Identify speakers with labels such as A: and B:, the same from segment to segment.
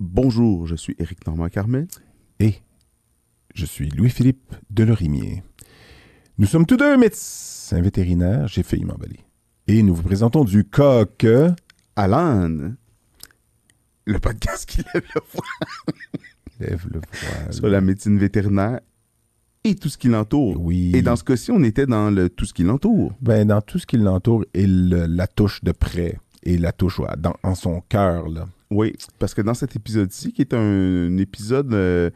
A: Bonjour, je suis Éric Normand Carmet.
B: Et je suis Louis-Philippe Delorimier. Nous sommes tous deux médecins vétérinaires, j'ai failli m'emballer. Et nous vous présentons du coq
A: Alan, le podcast qui lève le voile
B: Lève le voile.
A: sur la médecine vétérinaire et tout ce qui l'entoure.
B: Oui.
A: Et dans ce cas-ci, on était dans le tout ce qui l'entoure.
B: Ben, dans tout ce qui l'entoure et le- la touche de près et la touche dans, en son cœur. là.
A: Oui, parce que dans cet épisode-ci, qui est un, un épisode euh,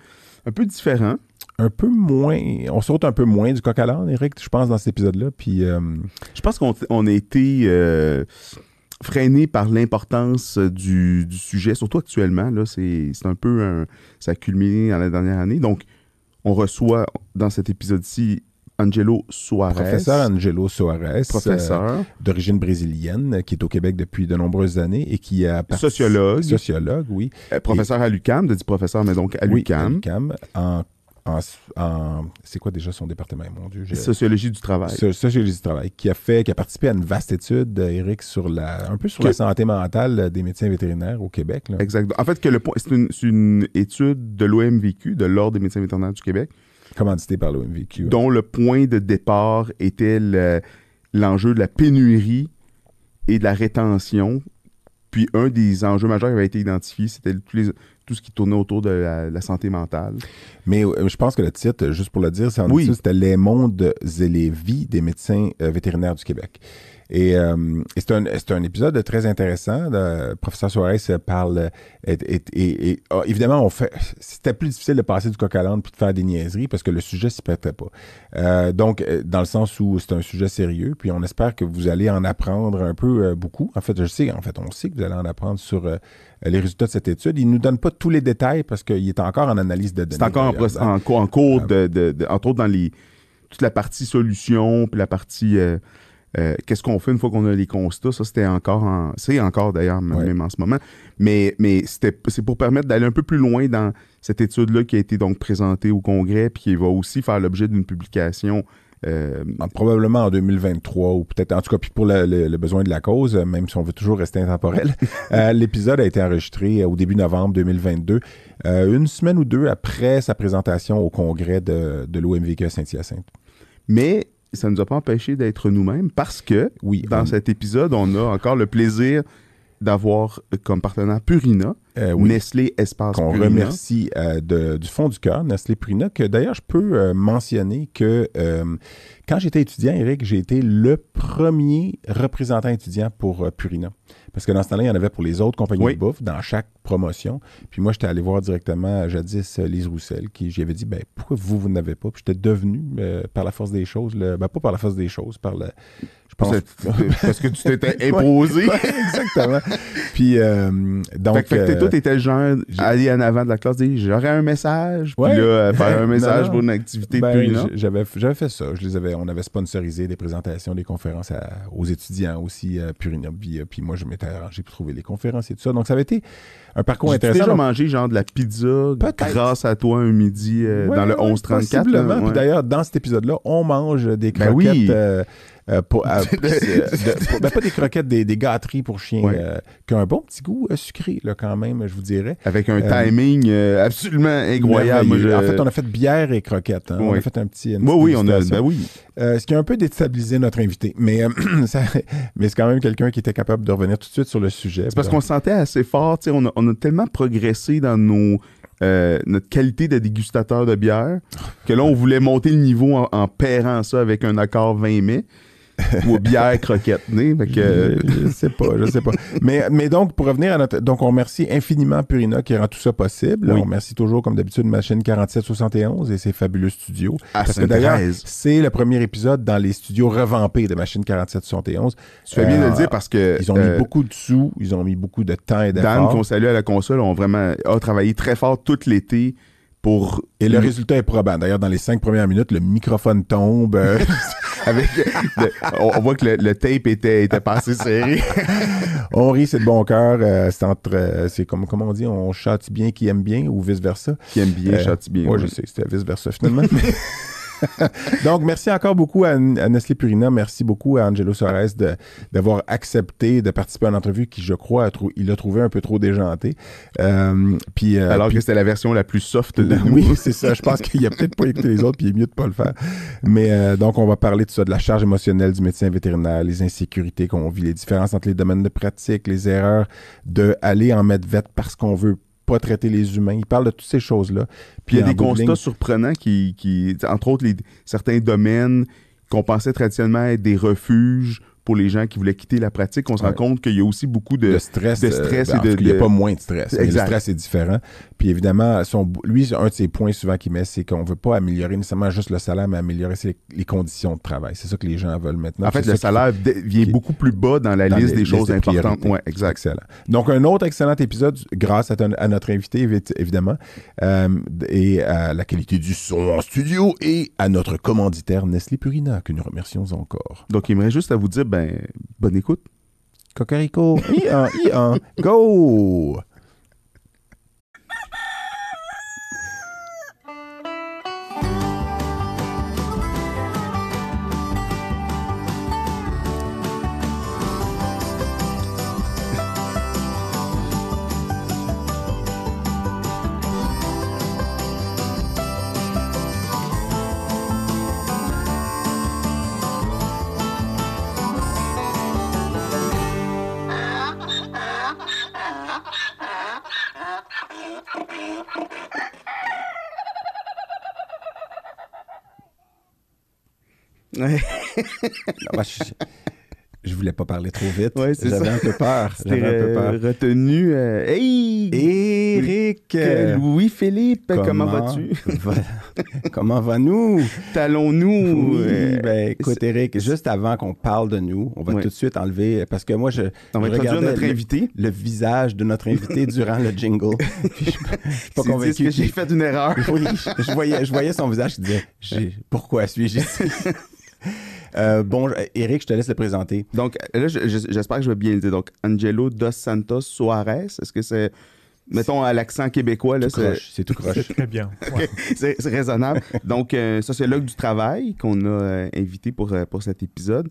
A: un peu différent,
B: Un peu moins, on saute un peu moins du coq à l'âne, Eric, je pense, dans cet épisode-là. Puis, euh,
A: je pense qu'on on a été euh, freiné par l'importance du, du sujet, surtout actuellement. Là, c'est c'est un peu un- ça a culminé dans la dernière année. Donc, on reçoit dans cet épisode-ci Angelo Suarez.
B: professeur Angelo Soares, euh,
A: Professeur.
B: d'origine brésilienne, qui est au Québec depuis de nombreuses années et qui a
A: Sociologue.
B: Sociologue, oui.
A: Euh, professeur à l'UCAM, de dit professeur, mais donc à l'UCAM.
B: l'UQAM, en, en, en- c'est quoi déjà son département, mon Dieu?
A: Sociologie du travail.
B: So- Sociologie du travail, qui a fait, qui a participé à une vaste étude, euh, Eric, sur la, un peu sur
A: Que-
B: la santé mentale des médecins vétérinaires au Québec. là.
A: Exact. En fait, que le point, c'est une, c'est une étude de l'OMVQ, de l'Ordre des médecins vétérinaires du Québec,
B: Commandité par l'OMVQ.
A: dont le point de départ était le- l'enjeu de la pénurie et de la rétention. Puis un des enjeux majeurs qui avait été identifié, c'était tout ce qui tournait autour de la, la santé mentale.
B: Mais euh, je pense que le titre, juste pour le dire,
A: Oui.
B: c'était Les mondes et les vies des médecins euh, vétérinaires du Québec. Et, euh, et c'est un, épisode très intéressant. Le professeur Suarez parle. euh, Et, et- et- et- ah, évidemment, on fait. C'était plus difficile de passer du coq à l'âne puis de faire des niaiseries parce que le sujet s'y prêtait pas. Euh, donc, euh, dans le sens où c'est un sujet sérieux, puis on espère que vous allez en apprendre un peu euh, beaucoup. En fait, je sais, en fait, on sait que vous allez en apprendre sur euh, les résultats de cette étude. Il nous donne pas tous les détails parce qu'il est encore en analyse de données.
A: C'est encore en, cours, en cours de, de- de- entre autres dans les toute la partie solution, puis la partie euh, euh, qu'est-ce qu'on fait une fois qu'on a les constats? Ça, c'était encore en. C'est encore d'ailleurs,
B: Ouais.
A: même en ce moment. Mais, c'est pour permettre d'aller un peu plus loin dans cette étude-là qui a été donc présentée au Congrès, puis qui va aussi faire l'objet d'une publication. euh,
B: En- Probablement en 2023 ou peut-être en tout cas puis pour le, le- le besoin de la cause, même si on veut toujours rester intemporel. euh, L'épisode a été enregistré au début novembre 2022, euh, une semaine ou deux après sa présentation au congrès de, de l'OMVQ à Saint-Hyacinthe.
A: mais ça ne nous a pas empêché d'être nous-mêmes parce que
B: Oui,
A: dans
B: on-
A: cet épisode, on a encore le plaisir d'avoir euh, comme partenaire Purina,
B: euh, oui,
A: Nestlé Espace
B: qu'on
A: Purina.
B: remercie euh, de- du fond du cœur, Nestlé Purina, que d'ailleurs je peux euh, mentionner que quand j'étais étudiant, Eric, j'ai été le premier représentant étudiant pour Purina. Parce que dans ce temps-là, il y en avait pour les autres compagnies
A: Oui.
B: de bouffe dans chaque promotion. Puis moi, j'étais allé voir directement jadis Lise Roussel, qui j'y avais dit, ben pourquoi vous, vous n'avez pas? Puis j'étais devenu, par la force des choses, le, ben pas par la force des choses, par le... Pense...
A: Parce que tu t'étais imposé.
B: Exactement. Puis euh, donc...
A: fait que, fait que t'es-
B: euh,
A: toi, t'étais le genre à aller en avant de la classe, dire j'aurais un message, puis là, euh, faire un message
B: non.
A: pour une activité
B: Ben, j- j'avais, j'avais fait ça. Je les avais, on avait sponsorisé des présentations, des conférences à- aux étudiants aussi, euh, Purina. Puis, puis moi, je m'étais arrangé pour trouver les conférences et tout ça. Donc, ça avait été un parcours intéressant.
A: déjà
B: Donc,
A: mangé genre de la pizza grâce à toi un midi euh,
B: ouais,
A: dans le
B: ouais,
A: 1134.
B: possiblement.
A: là,
B: Puis d'ailleurs, dans cet épisode-là, on mange des
A: Ben
B: croquettes.
A: oui.
B: euh, euh, pour, euh, euh, de- pour- ben, pas des croquettes, des, des gâteries pour chiens,
A: Ouais.
B: euh, qui ont un bon petit goût sucré, là, quand même, je vous dirais.
A: Avec un timing absolument incroyable. Moi, je-
B: En fait, on a fait bière et croquettes. hein. On a fait un petit. une
A: Oui, on a. Ben oui.
B: Ce qui a un peu déstabilisé notre invité. Mais, ça- mais c'est quand même quelqu'un qui était capable de revenir tout de suite sur le sujet.
A: C'est parce qu'on se sentait assez fort. On a, on a tellement progressé dans nos, euh, notre qualité de dégustateur de bière que là, on voulait monter le niveau en, en pairant ça avec un accord 20 mai ou bière croquette. Fait que, euh,
B: Je, je sais pas, je sais pas. Mais, mais donc, pour revenir à notre. Donc, on remercie infiniment Purina qui rend tout ça possible.
A: Oui.
B: On remercie toujours, comme d'habitude, Machine 4771 et ses fabuleux studios.
A: à
B: Parce que d'ailleurs, c'est le premier épisode dans les studios revampés de Machine 4771.
A: Tu fais bien de
B: Euh,
A: le dire parce que
B: Ils ont mis
A: euh,
B: beaucoup de sous, ils ont mis beaucoup de temps et
A: Dan,
B: d'efforts.
A: qu'on salue à la console, ont vraiment a travaillé très fort tout l'été pour
B: Et le résultat est probant. D'ailleurs, dans les cinq premières minutes, le microphone tombe. euh,
A: avec le- on, on voit que le, le tape était, était pas assez serré.
B: on rit, c'est de bon cœur. euh, c'est entre, euh, c'est comme, comment on dit, on châtie bien qui aime bien ou vice versa.
A: Qui aime bien, châtie bien.
B: Moi,
A: ouais.
B: je sais, c'était vice versa finalement. Donc, merci encore beaucoup à, à Nestlé Purina. Merci beaucoup à Angelo Soares d'avoir accepté de participer à une entrevue qui, je crois, a il a trouvé un peu trop déjantée. Euh, puis, euh,
A: Alors
B: puis-
A: que c'était la version la plus soft de nous.
B: oui, c'est ça. Je pense qu'il a peut-être pas écouté les autres, puis il est mieux de pas le faire. Mais euh, donc, on va parler de ça, de la charge émotionnelle du médecin vétérinaire, les insécurités qu'on vit, les différences entre les domaines de pratique, les erreurs de aller en mettre vête parce qu'on veut pas traiter les humains. Il parle de toutes ces choses-là.
A: Puis il y a des constats
B: ligne-
A: surprenants qui, qui entre autres, les, certains domaines qu'on pensait traditionnellement être des refuges pour les gens qui voulaient quitter la pratique, on se
B: Ouais.
A: rend compte qu'il y a aussi beaucoup de...
B: de stress.
A: de stress
B: euh,
A: et de-
B: Il n'y a pas moins de stress. mais
A: Exact.
B: le stress est différent. Puis évidemment, son, lui, un de ses points souvent qu'il met, c'est qu'on ne veut pas améliorer nécessairement juste le salaire, mais améliorer les, les conditions de travail. C'est ça que les gens veulent maintenant.
A: en fait, le salaire vient
B: qui-
A: beaucoup plus bas dans la
B: dans
A: liste
B: les-
A: des choses importantes. Ouais, exact.
B: Excellent. Donc, un autre excellent épisode grâce à, ton- à notre invité, évi- évidemment, euh, et à la qualité du son en studio et à notre commanditaire Nestlé Purina, que nous remercions encore.
A: Donc, il me juste à vous dire, ben, bonne écoute.
B: Cocorico, I1, I1, go!
A: Ouais,
B: Non, bah, je, je voulais pas parler trop vite.
A: Ouais, c'est
B: J'avais
A: ça.
B: un peu peur. J'avais un peu peur.
A: retenu. euh, hey!
B: Éric!
A: Louis-Philippe, comment, vas-tu?
B: va- comment va-nous?
A: Talons-nous.
B: Oui,
A: euh,
B: ben écoute, Eric, juste avant qu'on parle de nous, on va
A: Ouais.
B: tout de suite enlever, parce que moi, je,
A: on va
B: je
A: introduire
B: regardais
A: notre
B: le,
A: invité.
B: le visage de notre invité durant le jingle. Puis je, je suis pas convaincu.
A: que j'ai fait une erreur.
B: Oui, je voyais, je voyais son visage disait J'ai- Pourquoi suis-je ici? Euh, Bon, Eric, je te laisse le présenter.
A: Donc, là, je- je- j'espère que je vais bien le dire. Donc, Angelo Dos Santos Soares, est-ce que c'est, mettons, à l'accent québécois, là,
B: Tout
A: c'est,
B: croche, C'est tout croche.
C: C'est très bien. Ouais.
A: c'est, c'est raisonnable. Donc, euh, sociologue du travail qu'on a euh, invité pour, euh, pour cet épisode,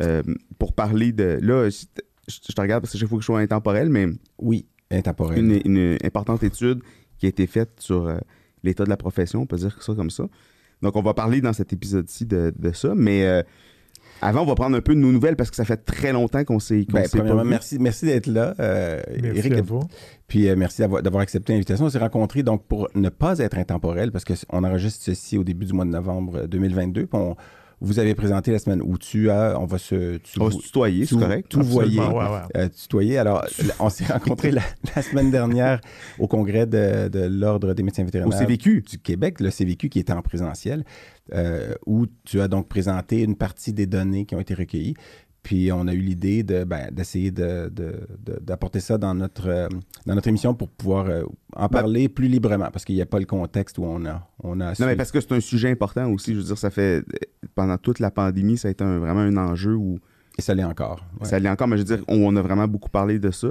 A: euh, pour parler de... Là, je, je te regarde parce que chaque fois que je suis intemporel, mais
B: Oui, intemporel.
A: une, une importante étude qui a été faite sur euh, l'état de la profession, on peut dire ça comme ça. Donc, on va parler dans cet épisode-ci de, de ça, mais euh, avant, on va prendre un peu de nos nouvelles parce que ça fait très longtemps qu'on s'est, qu'on
B: Ben,
A: pas
B: merci, merci d'être là, euh,
C: Merci
B: Eric.
C: à vous.
B: Puis euh, merci d'avoir, accepté l'invitation. On s'est rencontrés donc pour ne pas être intemporel, parce qu'on enregistre ceci au début du mois de novembre euh, 2022. Puis on, vous avez présenté la semaine où tu as, on va se, tu,
A: On va se tutoyer, c'est correct.
B: Tout voyer.
C: Absolument, ouais, ouais.
B: euh, tutoyer. Alors, on s'est rencontrés la, la semaine dernière au congrès de, de l'Ordre des médecins
A: Au
B: vétérinaires
A: CVQ.
B: du Québec, le CVQ qui était en présentiel, euh, où tu as donc présenté une partie des données qui ont été recueillies. Puis on a eu l'idée de, ben, d'essayer de, de- de- d'apporter ça dans notre, euh, dans notre émission pour pouvoir euh, en parler plus librement, parce qu'il n'y a pas le contexte où on a, on a
A: Non, mais parce que c'est un sujet important aussi. Je veux dire, ça fait. Pendant toute la pandémie, ça a été un- vraiment un enjeu où.
B: Et ça l'est encore. ouais.
A: Ça l'est encore, mais je veux dire, on, on a vraiment beaucoup parlé de ça.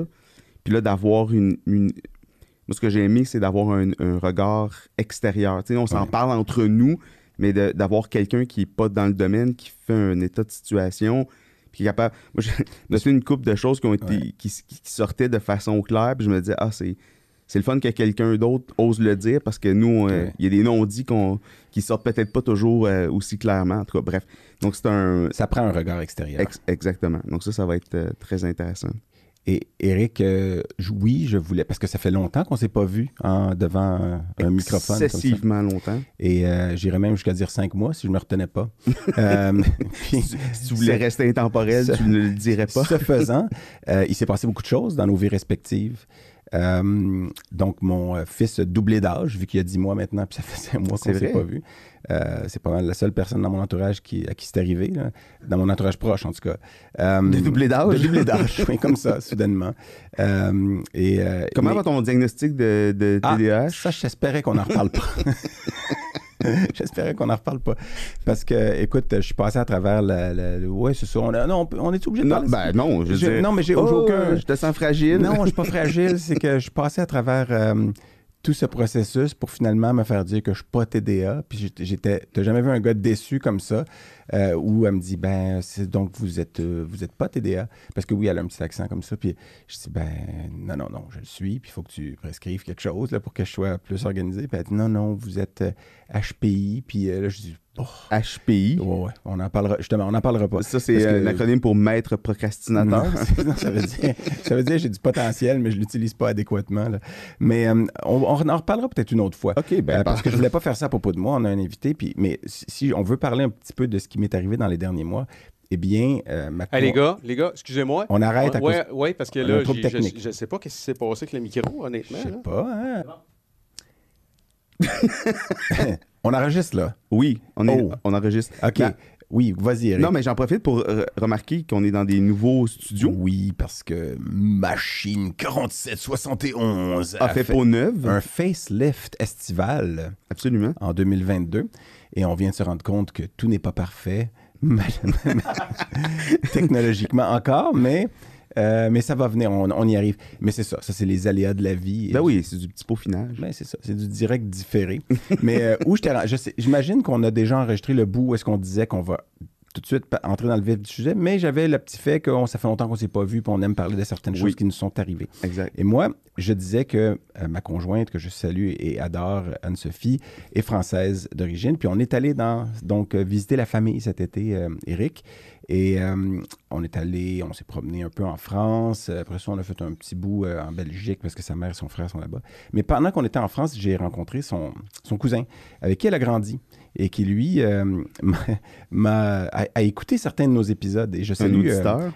A: Puis là, d'avoir une. une- Moi, ce que j'ai aimé, c'est d'avoir un, un regard extérieur. On s'en
B: Ouais.
A: parle entre nous, mais de- d'avoir quelqu'un qui n'est pas dans le domaine, qui fait un état de situation, puis capable. Moi, une couple de choses qui, ont été,
B: Ouais.
A: qui, qui sortaient de façon claire, puis je me disais, ah, c'est. C'est le fun que quelqu'un d'autre ose le dire parce que nous, euh, il
B: Ouais.
A: y a des non-dits qu'on, qui sortent peut-être pas toujours euh, aussi clairement. En tout cas, bref. Donc, c'est un.
B: Ça prend un regard extérieur.
A: ex- exactement. Donc, ça, ça va être euh, très intéressant.
B: Et Eric, euh, oui, je voulais, parce que ça fait longtemps qu'on ne s'est pas vu en, devant un, un microphone. comme ça.
A: Excessivement longtemps.
B: Et euh, j'irais même jusqu'à dire cinq mois si je ne me retenais pas. Euh, puis,
A: Si tu voulais rester intemporel, tu ne le dirais pas.
B: Ce faisant, euh, il s'est passé beaucoup de choses dans nos vies respectives. Euh, donc, mon euh, fils a doublé d'âge, vu qu'il y a 10 mois maintenant, puis ça fait 5 mois qu'on ne s'est pas vu. Euh, c'est pas la seule personne dans mon entourage qui, à qui c'est arrivé, là. dans mon entourage proche en tout cas. Euh,
A: De doubler d'âge?
B: De doubler d'âge, oui, comme ça, soudainement. Euh, et,
A: Comment
B: mais-
A: va ton diagnostic de, de
B: ah,
A: TDAH?
B: ça, j'espérais qu'on n'en reparle pas. J'espérais qu'on n'en reparle pas. Parce que, écoute, je suis passé à travers le- ouais, c'est ça. On, a- non, on, est obligé de
A: non,
B: parler
A: ben non, je veux
B: Je-
A: dire,
B: non, mais j'ai
A: oh,
B: aucun-
A: Je te sens fragile.
B: Non, je suis pas fragile. C'est que je suis passé à travers euh, tout ce processus pour finalement me faire dire que je suis pas TDA. Puis j'étais- t'as jamais vu un gars déçu comme ça euh, où elle me dit ben donc vous êtes euh, vous êtes pas TDA parce que oui elle a un petit accent comme ça. Puis je dis ben non non non je le suis. Puis il faut que tu prescrives quelque chose là pour que je sois plus organisé. Puis elle dit non non vous êtes HPI. Puis euh, là je dis oh,
A: HPI.
B: ouais ouais on en parlera justement on n'en parlera pas.
A: Ça, c'est
B: que-
A: euh, l'acronyme pour maître procrastinateur.
B: non, c'est- non, ça veut dire, ça veut dire j'ai du potentiel, mais je l'utilise pas adéquatement. là. Mais euh, on, on en reparlera peut-être une autre fois.
A: OK, ben,
B: Euh, parce que je voulais pas faire ça à propos de moi. On a un invité. Puis, mais si, si on veut parler un petit peu de ce qui m'est arrivé dans les derniers mois, eh bien, euh,
C: Hey, les gars, les gars, excusez-moi.
B: on arrête à cause.
C: Ouais, ouais, parce que
B: on
C: là,
B: un
C: je,
B: technique.
C: je sais pas qu'est-ce qui s'est passé avec le micro, honnêtement.
B: Je sais pas. hein? on enregistre là?
A: Oui, on, est,
B: Oh.
A: on enregistre.
B: OK.
A: Ben,
B: oui, vas-y, Eric.
A: non, mais j'en profite pour euh, remarquer qu'on est dans des nouveaux studios.
B: Oui, parce que Machine 4771
A: A fait peau neuve.
B: un facelift estival.
A: Absolument.
B: en 2022 et on vient de se rendre compte que tout n'est pas parfait technologiquement encore, mais, euh, mais ça va venir, on, on y arrive. Mais c'est ça, ça c'est les aléas de la vie.
A: Ben oui, c'est du petit peaufinage.
B: Ben, c'est ça, c'est du direct différé. mais euh, où j'imagine qu'on a déjà enregistré le bout où est-ce qu'on disait qu'on va tout de suite entrer dans le vif du sujet, mais j'avais le petit fait que ça fait longtemps qu'on s'est pas vu, puis on aime parler de certaines
A: Oui.
B: choses qui nous sont arrivées.
A: Exact.
B: Et moi, je disais que euh, ma conjointe, que je salue et adore, Anne-Sophie, est française d'origine. Puis on est allé dans, donc, euh, visiter la famille cet été, euh, Eric. Et euh, on est allé, on s'est promené un peu en France. Après ça, on a fait un petit bout euh, en Belgique parce que sa mère et son frère sont là-bas. Mais pendant qu'on était en France, j'ai rencontré son, son cousin avec qui elle a grandi et qui, lui, euh, m'a- a, a écouté certains de nos épisodes. Et je
A: Un
B: salue,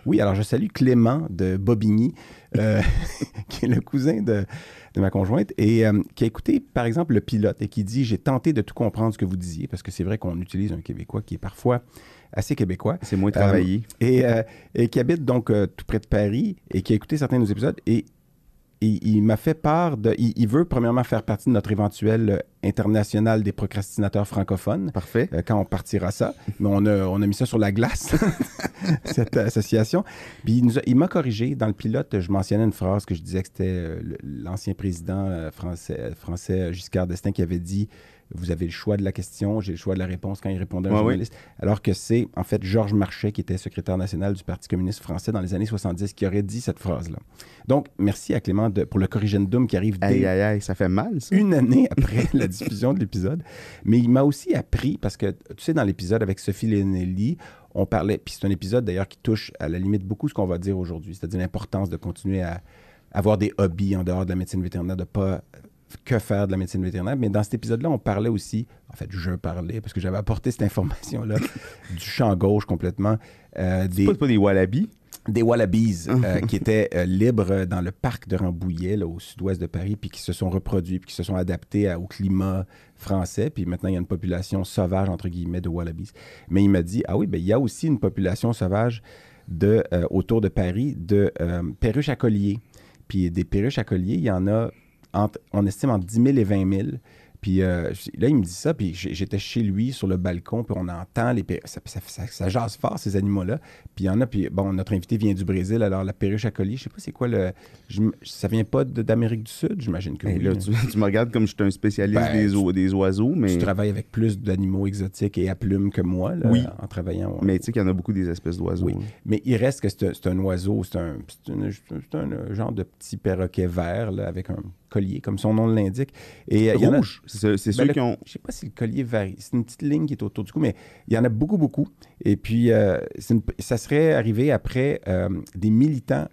B: oui, alors je salue Clément de Bobigny, qui est le cousin de, de ma conjointe, et qui a écouté, par exemple, le pilote et qui dit J'ai tenté de tout comprendre ce que vous disiez, parce que c'est vrai qu'on utilise un Québécois qui est parfois assez québécois.
A: C'est moins travaillé.
B: Et, euh, et qui habite donc euh, tout près de Paris et qui a écouté certains de nos épisodes. Et, il m'a fait part de. Il, il veut, premièrement, faire partie de notre éventuel euh, international des procrastinateurs francophones
A: Parfait.
B: euh, quand on partira ça. Mais on a, on a mis ça sur la glace, cette association. Puis il, m'a corrigé. Dans le pilote, je mentionnais une phrase que je disais que c'était euh, l'ancien président euh, français, français Giscard d'Estaing qui avait dit Vous avez le choix de la question, j'ai le choix de la réponse quand il répondait à un
A: Ouais,
B: journaliste. Alors que c'est en fait Georges Marchais, qui était secrétaire national du Parti communiste français dans les années 70, qui aurait dit cette phrase-là. Donc, merci à Clément de- pour le corrigendum qui arrive
A: Aïe, aïe, aïe, ça fait mal, ça.
B: une année après la diffusion de l'épisode. Mais il m'a aussi appris, parce que tu sais, dans l'épisode avec Sophie Lenelli, on parlait, puis c'est un épisode d'ailleurs qui touche à la limite beaucoup ce qu'on va dire aujourd'hui, c'est-à-dire l'importance de continuer à avoir des hobbies en dehors de la médecine vétérinaire, de pas que faire de la médecine vétérinaire. Mais dans cet épisode-là, on parlait aussi, en fait, je parlais, parce que j'avais apporté cette information-là du champ gauche complètement, euh, des,
A: Pas, pas des wallabies?
B: des wallabies euh, qui étaient euh, libres dans le parc de Rambouillet, là, au sud-ouest de Paris, puis qui se sont reproduits, puis qui se sont adaptés à- au climat français. Puis maintenant, il y a une population sauvage, entre guillemets, de wallabies. Mais il m'a dit, ah oui, ben, il y a aussi une population sauvage de, euh, autour de Paris de perruches à collier. Puis des perruches à collier, il y en a, entre- on estime entre 10 000 et 20 000. Puis euh, là, il me dit ça, puis j'étais chez lui sur le balcon, puis on entend les perruches. Ça, ça, ça- ça jase fort, ces animaux-là. Puis il y en a, puis bon, notre invité vient du Brésil, alors la perruche à collier, je sais pas c'est quoi le. je ça vient pas d'Amérique du Sud, j'imagine que oui.
A: là,
B: mais
A: tu, tu me regardes comme je suis un spécialiste
B: Ben,
A: des,
B: tu-
A: des oiseaux, mais,
B: Tu travailles avec plus d'animaux exotiques et à plumes que moi, là,
A: Oui.
B: en travaillant.
A: mais tu sais qu'il y en a beaucoup des espèces d'oiseaux.
B: Oui.
A: hein.
B: Mais il reste que c'est un, un oiseau, c'est un, c'est un, euh, genre de petit perroquet vert là, avec un collier, comme son nom l'indique. Et euh, il y en a,
A: c'est c'est
B: Ben,
A: ceux
B: le-
A: qui ont...
B: Je sais pas si le collier varie. C'est une petite ligne qui est autour du cou, mais il y en a beaucoup, beaucoup. Et puis, euh, c'est une- ça serait arrivé après euh, des militants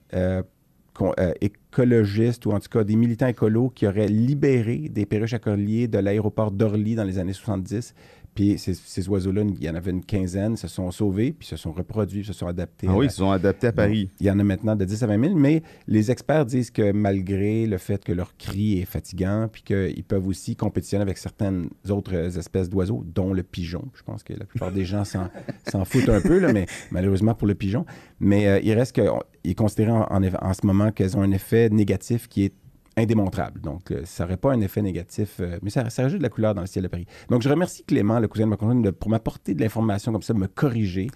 B: écologistes, ou en tout cas des militants écolos qui auraient libéré des perruches à collier de l'aéroport d'Orly dans les années 70. Puis ces, ces oiseaux-là, il y en avait une quinzaine, se sont sauvés, puis se sont reproduits, se sont adaptés.
A: Ah oui, ils se sont adaptés à Paris.
B: il y en a maintenant de 10 à 20 000, mais les experts disent que malgré le fait que leur cri est fatigant, puis qu'ils peuvent aussi compétitionner avec certaines autres espèces d'oiseaux, dont le pigeon. Je pense que la plupart des gens s'en, s'en foutent un peu, là, mais malheureusement pour le pigeon. Mais euh, il reste qu'il est considéré en, en, en ce moment qu'elles ont un effet négatif qui est indémontrable. Donc, euh, ça n'aurait pas un effet négatif, euh, mais ça, ça rajoute de la couleur dans le ciel de Paris. Donc, je remercie Clément, le cousin de ma conjointe, de- pour m'apporter de l'information comme ça, me corriger,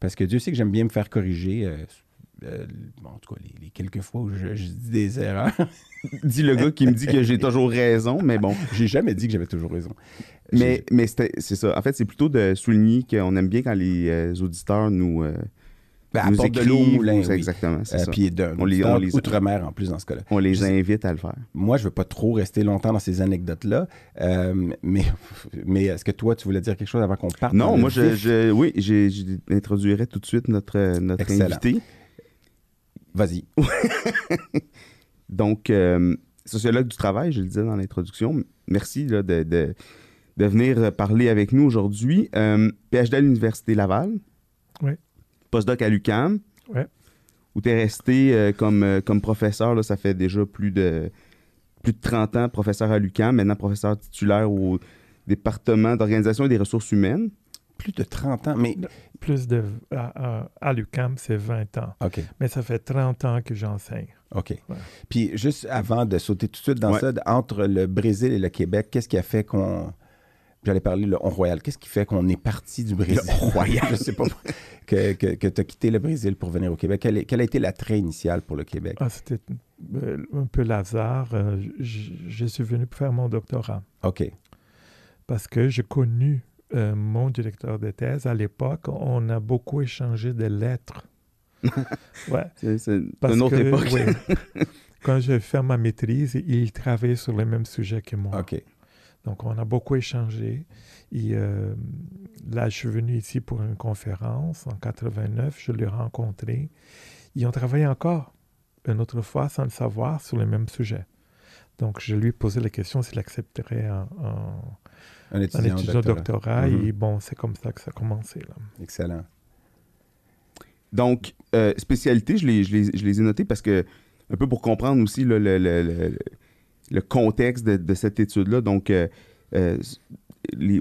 B: parce que Dieu sait que j'aime bien me faire corriger. euh, bon, en tout cas, les, les quelques fois où je, je dis des erreurs,
A: Dis le gars qui me dit que j'ai toujours raison, mais bon.
B: j'ai jamais dit que j'avais toujours raison.
A: Mais, mais c'est ça. En fait, c'est plutôt de souligner qu'on aime bien quand les auditeurs nous,
B: Ben,
A: nous
B: apporte de l'eau au
A: écrivent.
B: moulin, oui.
A: Exactement, c'est
B: Euh,
A: ça.
B: Puis d'un
A: On les-
B: auditeur
A: on les-
B: outre-mer en plus dans ce cas-là.
A: On les invite à le faire.
B: Moi, je veux pas trop rester longtemps dans ces anecdotes-là, euh, mais, mais est-ce que toi, tu voulais dire quelque chose avant qu'on parte?
A: Non, moi, je, je- oui, j'introduirais tout de suite notre, notre
B: Excellent.
A: invité.
B: Vas-y.
A: Donc, euh, sociologue du travail, je le disais dans l'introduction. Merci là, de, de- de venir parler avec nous aujourd'hui. Euh, PhD à l'Université Laval.
D: Oui.
A: Postdoc à l'UCAM.
D: Ouais.
A: Où tu es resté euh, comme, euh, comme professeur, là, ça fait déjà plus de, plus de 30 ans, professeur à l'UCAM, maintenant professeur titulaire au département d'organisation et des ressources humaines.
B: Plus de 30 ans, mais...
D: Plus de. À, à, à l'UQAM, c'est 20 ans.
B: OK,
D: Mais ça fait 30 ans que j'enseigne.
B: OK.
D: Ouais.
B: Puis juste avant de sauter tout de suite dans
A: Ouais.
B: ça, entre le Brésil et le Québec, qu'est-ce qui a fait qu'on... J'allais parler le Royal. Qu'est-ce qui fait qu'on est parti du Brésil?
A: Le Royal.
B: Je sais pas. Que, que, tu as quitté le Brésil pour venir au Québec. Quel, est- quel a été l'attrait initial pour le Québec?
D: Ah, C'était euh, un peu hasard. Euh, je suis venu pour faire mon doctorat
B: OK.
D: parce que j'ai connu euh, mon directeur de thèse. À l'époque, on a beaucoup échangé des lettres. ouais.
A: C'est une autre
D: que,
A: époque.
D: quand j'ai fait ma maîtrise, il travaillait sur les mêmes sujets que moi.
B: OK.
D: Donc, on a beaucoup échangé. Et euh, là, je suis venu ici pour une conférence en 89. Je l'ai rencontré. Ils ont travaillé encore une autre fois sans le savoir sur le même sujet. Donc, je lui ai posé la question s'il accepterait un, un-
B: Un
D: un
B: étudiant,
D: étudiant doctorat.
B: Mhm.
D: Et bon, c'est comme ça que ça a commencé. Là.
B: Excellent.
A: Donc, euh, spécialité, je les, je, les, je les ai notées parce que, un peu pour comprendre aussi là, le, le- le- le contexte de, de cette étude-là. Donc, euh, euh, les,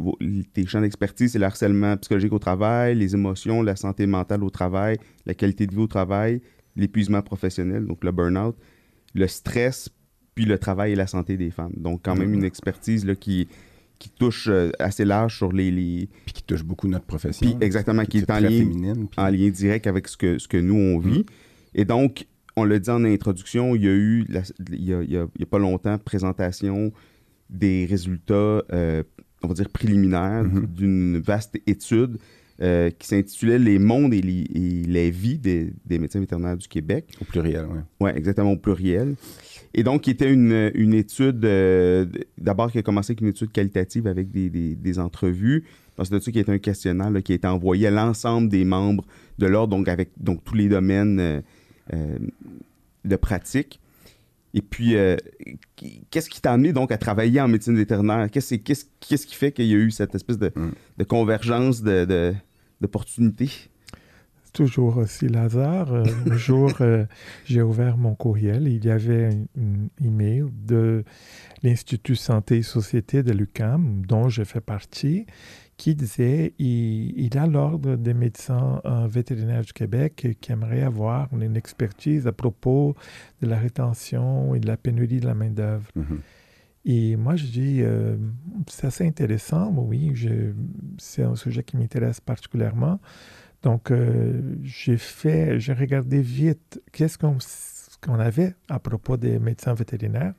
A: tes champs d'expertise, c'est le harcèlement psychologique au travail, les émotions, la santé mentale au travail, la qualité de vie au travail, l'épuisement professionnel, donc le burn-out, le stress, puis le travail et la santé des femmes. Donc, quand même une expertise là, qui, qui touche euh, assez large sur les, les,
B: Puis qui touche beaucoup notre profession.
A: Puis exactement, qui est en lien,
B: féminine. puis-
A: en lien direct avec ce que, ce que nous, on vit. Et donc, on l'a dit en introduction, il y a eu, la- il y a, il y a- il y a pas longtemps, présentation des résultats, euh, on va dire, préliminaires
B: Mhm.
A: d'une vaste étude euh, qui s'intitulait Les mondes et les, et les vies des, des médecins vétérinaires du Québec.
B: Au pluriel, oui.
A: Oui, exactement, au pluriel. Et donc, qui était une, une étude, euh, d'abord qui a commencé avec une étude qualitative avec des, des, des entrevues. Ensuite de ça, qui est un questionnaire là, qui a été envoyé à l'ensemble des membres de l'ordre, donc avec donc, tous les domaines de pratique. Et puis, euh, qu'est-ce qui t'a amené donc à travailler en médecine vétérinaire? Qu'est-ce qu'est-ce- qu'est-ce qui fait qu'il y a eu cette espèce de,
B: Mm.
A: de convergence de- de- d'opportunités?
D: Toujours aussi le hasard. Euh, un jour, euh, j'ai ouvert mon courriel. Il y avait un, un email de l'Institut Santé et Société de l'UQAM, dont je fais partie, qui disait il, il a l'ordre des médecins euh, vétérinaires du Québec qui aimerait avoir une expertise à propos de la rétention et de la pénurie de la main-d'œuvre.
B: Mhm.
D: Et moi, je dis, euh, c'est assez intéressant, oui, c'est un sujet qui m'intéresse particulièrement. Donc, euh, j'ai fait, j'ai regardé vite qu'est-ce qu'on qu'on avait à propos des médecins vétérinaires.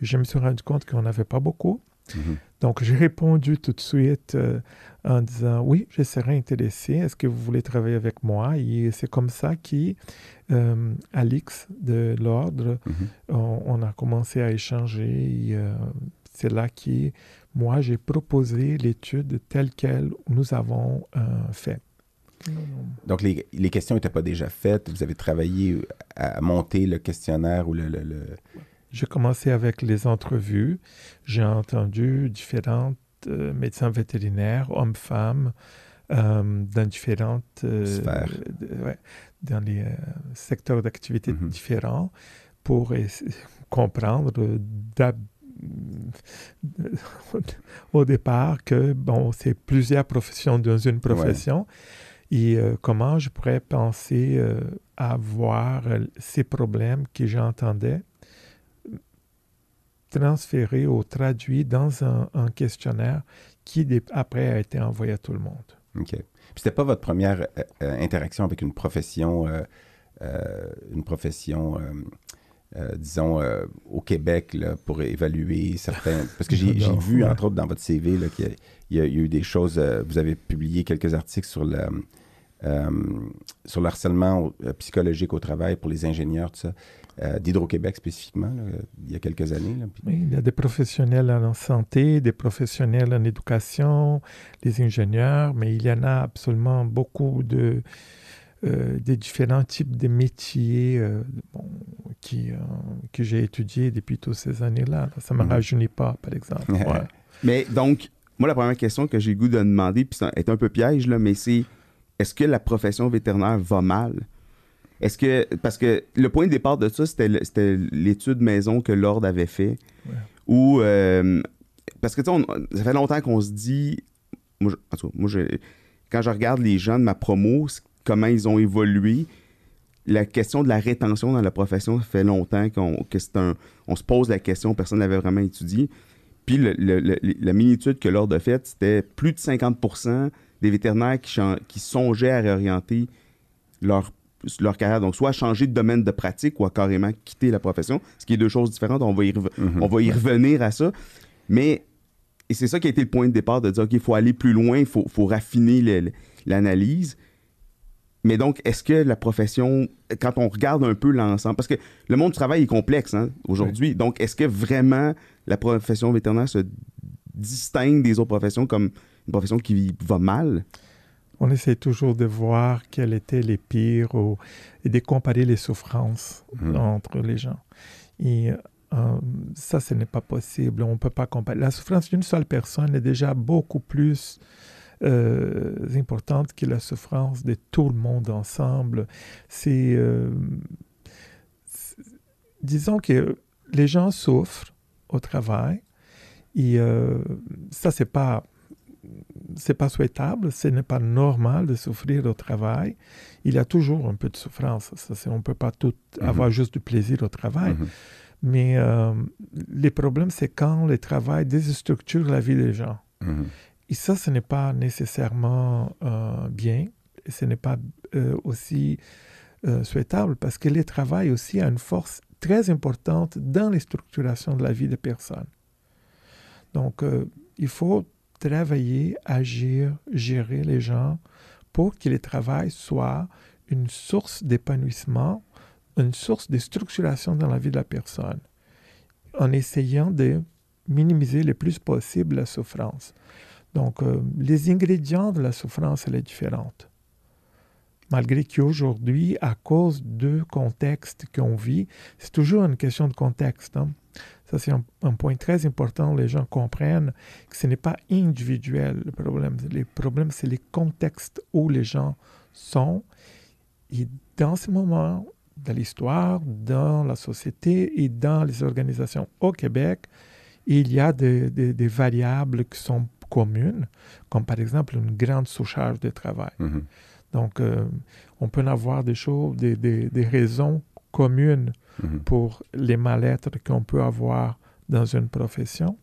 D: Je me suis rendu compte qu'on n'avait pas beaucoup.
B: Mhm.
D: Donc, j'ai répondu tout de suite euh, en disant oui, je serais intéressé. Est-ce que vous voulez travailler avec moi? Et c'est comme ça qu'Alix de l'Ordre,
B: Mhm.
D: on, on a commencé à échanger. et, euh, c'est là que moi, j'ai proposé l'étude telle qu'elle nous avons euh, fait.
B: Donc, les, les questions n'étaient pas déjà faites. Vous avez travaillé à monter le questionnaire ou le. le- le-
D: J'ai commencé avec les entrevues. J'ai entendu différents euh, médecins vétérinaires, hommes-femmes, euh, dans différentes euh,
B: Sphères.
D: ouais, dans les secteurs d'activité
B: Mhm.
D: différents pour comprendre au départ que bon, c'est plusieurs professions dans une profession et euh, comment je pourrais penser euh, à voir ces problèmes que j'entendais transférés ou traduits dans un, un questionnaire qui après a été envoyé à tout le monde.
B: OK. Puis, c'était pas votre première euh, euh, interaction avec une profession euh, euh, une profession, disons, au Québec là, pour évaluer certains. Parce que j'ai vu,
D: ouais.
B: entre autres, dans votre CV, qu'il y, a- y eu des choses. vous avez publié quelques articles sur le. sur le harcèlement psychologique au travail pour les ingénieurs, tout ça, euh, d'Hydro-Québec spécifiquement, là, il y a quelques années. là. Puis-
D: Oui, il y a des professionnels en santé, des professionnels en éducation, des ingénieurs, mais il y en a absolument beaucoup de, euh, des différents types de métiers euh, bon, qui, euh, que j'ai étudiés depuis toutes ces années-là. Ça ne me
B: Mhm.
D: rajeunit pas, par exemple. Ouais.
A: Mais donc, moi, la première question que j'ai le goût de demander, puis ça est un peu piège, là, mais c'est est-ce que la profession vétérinaire va mal? Est-ce que. Parce que le point de départ de ça, c'était l'étude maison que l'Ordre avait fait.
D: Ouais.
A: Où. euh, parce que, tu sais, on- ça fait longtemps qu'on se dit. Moi, je- en tout cas, moi, je- quand je regarde les gens de ma promo, comment ils ont évolué, la question de la rétention dans la profession, ça fait longtemps qu'on que c'est un. On se pose la question, personne ne l'avait vraiment étudié. Puis le- le- le- la mini-étude que l'Ordre a faite, c'était plus de 50% des vétérinaires qui, qui songeaient à réorienter leur, leur carrière. Donc, soit changer de domaine de pratique ou à carrément quitter la profession, ce qui est deux choses différentes. On va y, rev-
B: Mhm.
A: on va y revenir à ça. Mais, et c'est ça qui a été le point de départ de dire, OK, il faut aller plus loin, il faut, faut raffiner l'analyse. Mais donc, est-ce que la profession, quand on regarde un peu l'ensemble, parce que le monde du travail est complexe hein, aujourd'hui, donc est-ce que vraiment la profession vétérinaire se distingue des autres professions comme une profession qui va mal?
D: On essaie toujours de voir quels étaient les pires ou- et de comparer les souffrances
B: Mhm.
D: entre les gens. Et euh, ça, ce n'est pas possible. On ne peut pas comparer. La souffrance d'une seule personne est déjà beaucoup plus euh, importante que la souffrance de tout le monde ensemble. C'est, euh, disons que les gens souffrent au travail et ça, c'est pas c'est pas souhaitable, ce n'est pas normal de souffrir au travail. Il y a toujours un peu de souffrance. Ça, on ne peut pas tout
B: Mhm.
D: avoir juste du plaisir au travail.
B: Mhm.
D: Mais euh, les problèmes, c'est quand le travail déstructure la vie des gens.
B: Mhm.
D: Et ça, ce n'est pas nécessairement euh, bien. Et ce n'est pas euh, aussi euh, souhaitable parce que le travail aussi a une force très importante dans les structurations de la vie des personnes. Donc, il faut travailler, agir, gérer les gens pour que le travail soit une source d'épanouissement, une source de structuration dans la vie de la personne, en essayant de minimiser le plus possible la souffrance. Donc, euh, les ingrédients de la souffrance, elle est différente. Malgré qu'aujourd'hui, à cause du contexte qu'on vit, c'est toujours une question de contexte. hein. Ça, c'est un, un point très important. Les gens comprennent que ce n'est pas individuel le problème. Le problème, c'est les contextes où les gens sont. Et dans ce moment, dans l'histoire, dans la société et dans les organisations au Québec, il y a des, des- des variables qui sont communes, comme par exemple une grande sous-charge de travail.
B: Mhm.
D: Donc, euh, on peut en avoir des choses, des raisons communes
B: Mhm.
D: pour les mal-être qu'on peut avoir dans une profession,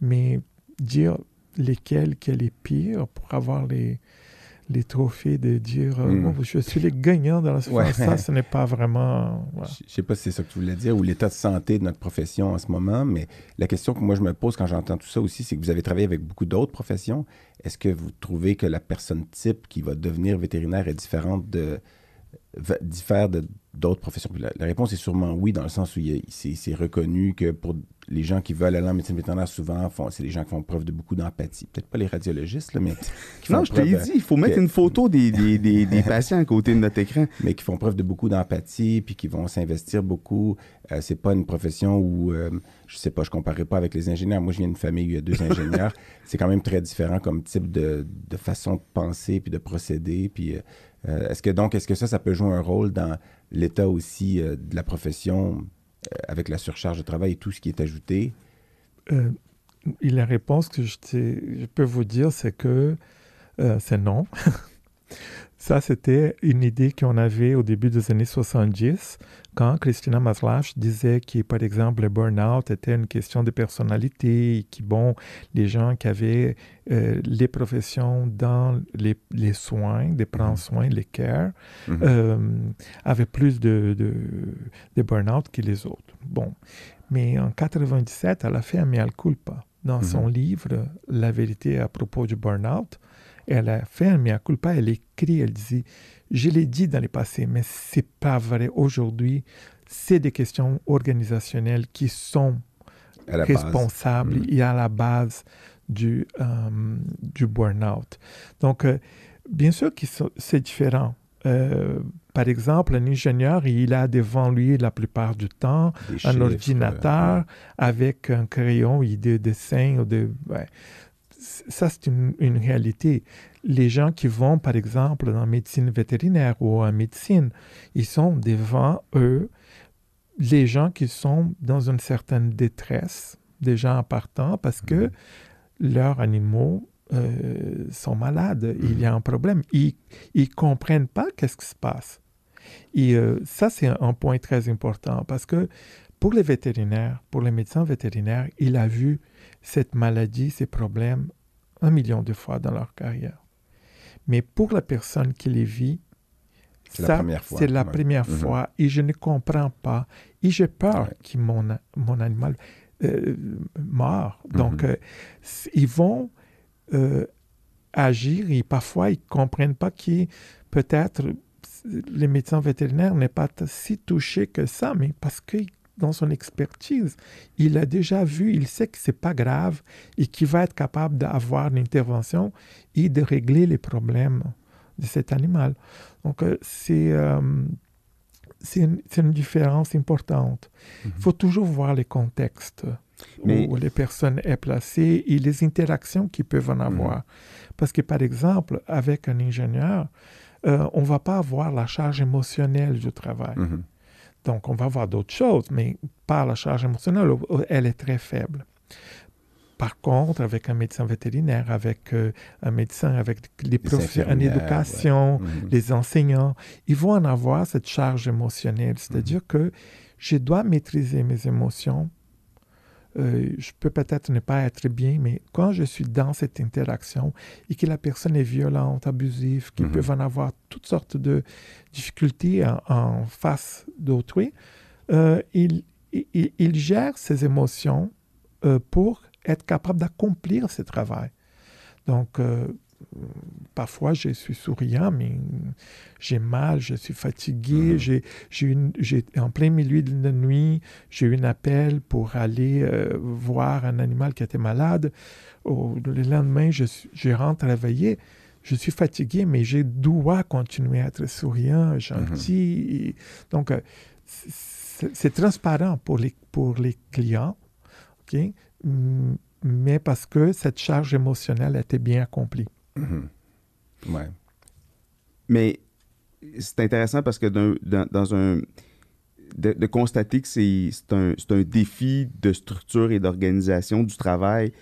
D: mais dire lesquels quel est pire pour avoir les, les trophées de dire euh,
B: Mm.
D: Oh, je suis le gagnant dans la.
B: Ouais.
D: Ça, ce n'est pas vraiment.
B: Je ne sais pas si c'est ça que tu voulais dire ou l'état de santé de notre profession en ce moment, mais la question que moi je me pose quand j'entends tout ça aussi, c'est que vous avez travaillé avec beaucoup d'autres professions. Est-ce que vous trouvez que la personne type qui va devenir vétérinaire est différente de diffère de d'autres professions? La, la réponse est sûrement oui, dans le sens où c'est reconnu que pour les gens qui veulent aller en médecine vétérinaire, souvent, c'est les gens qui font preuve de beaucoup d'empathie. Peut-être pas les radiologistes, là, mais qui
A: Non, je te l'ai dit, il faut mettre une photo des, des, des, des patients à côté de notre écran.
B: mais qui font preuve de beaucoup d'empathie, puis qui vont s'investir beaucoup. Euh, c'est pas une profession où, euh, je sais pas, je comparerai pas avec les ingénieurs. Moi, je viens d'une famille où il y a deux ingénieurs. c'est quand même très différent comme type de, de façon de penser puis de procéder. Puis, euh, euh, est-ce que donc, est-ce que ça, ça peut jouer un rôle dans l'état aussi euh, de la profession euh, avec la surcharge de travail et tout ce qui est ajouté?
D: La réponse que je, je peux vous dire, c'est que c'est non. Ça, c'était une idée qu'on avait au début des années 70, quand Christina Maslach disait que, par exemple, le burn-out était une question de personnalité, et que, bon, les gens qui avaient euh, les professions dans les, les soins, de prendre
B: Mhm.
D: soin, les care,
B: Mhm.
D: euh, avaient plus de, de, de burn-out que les autres. Bon. Mais en 97, elle a fait un mea culpa. Dans son
B: Mhm.
D: livre La vérité à propos du burn-out, elle a fait un mea culpa, elle écrit, elle dit Je l'ai dit dans le passé, mais c'est pas vrai aujourd'hui. C'est des questions organisationnelles qui sont responsables
B: Mhm.
D: et à la base du, euh, du burn-out. Donc, euh, bien sûr que c'est différent. Euh, par exemple, un ingénieur, il a devant lui la plupart du temps
B: Des
D: un
B: chiffres,
D: ordinateur avec un crayon et des dessins. Ou de, ouais. Ça, c'est une, une réalité. Les gens qui vont, par exemple, dans la médecine vétérinaire ou en médecine, ils sont devant eux les gens qui sont dans une certaine détresse, des gens partants, parce que leurs animaux euh, sont malades. Il y a un problème. Ils ne comprennent pas qu'est-ce qui se passe. Et euh, ça, c'est un point très important parce que pour les vétérinaires, pour les médecins vétérinaires, il a vu cette maladie, ces problèmes un million de fois dans leur carrière. Mais pour la personne qui les vit,
B: C'est la
D: ça,
B: première fois,
D: C'est la première
B: Mhm.
D: fois et je ne comprends pas. Et j'ai peur
B: Ouais.
D: que mon, mon animal euh, meure. Donc,
B: Mhm.
D: euh, s- ils vont euh, agir et parfois ils ne comprennent pas que peut-être les médecins vétérinaires n'est pas si touché que ça, mais parce que dans son expertise, il a déjà vu, il sait que c'est pas grave et qu'il va être capable d'avoir une intervention et de régler les problèmes de cet animal. Donc, euh, c'est euh, c'est une, différence importante. Il faut toujours voir les contextes
A: Mais-
D: où les personnes sont placées et les interactions qu'ils peuvent en avoir. Parce que, par exemple, avec un ingénieur, euh, on ne va pas avoir la charge émotionnelle du travail.
B: Mhm.
D: Donc, on va avoir d'autres choses, mais pas la charge émotionnelle, euh, elle est très faible. Par contre, avec un médecin vétérinaire, avec euh, un médecin, avec les professeurs en éducation,
B: Mhm.
D: les enseignants, ils vont en avoir cette charge émotionnelle. C'est-à-dire que je dois maîtriser mes émotions. Euh, je peux peut-être ne pas être bien, mais quand je suis dans cette interaction et que la personne est violente, abusive, qu'ils
B: Mhm.
D: peuvent en avoir toutes sortes de difficultés en, en face d'autrui, euh, il, il, il gère ses émotions euh, pour être capable d'accomplir ce travail. Donc, euh, parfois, je suis souriant, mais j'ai mal, je suis fatigué,
B: Mhm.
D: j'ai, en plein milieu de la nuit, j'ai eu un appel pour aller euh, voir un animal qui était malade. Le lendemain, je, je rentre travailler. Je suis fatigué, mais je dois continuer à être souriant, gentil. Et donc, euh, c'est, transparent pour les, pour les clients, OK? Mais parce que cette charge émotionnelle était bien accomplie.
B: Mhm. Ouais.
A: Mais c'est intéressant parce que dans, dans un. De, de constater que c'est c'est un, c'est un défi de structure et d'organisation du travail,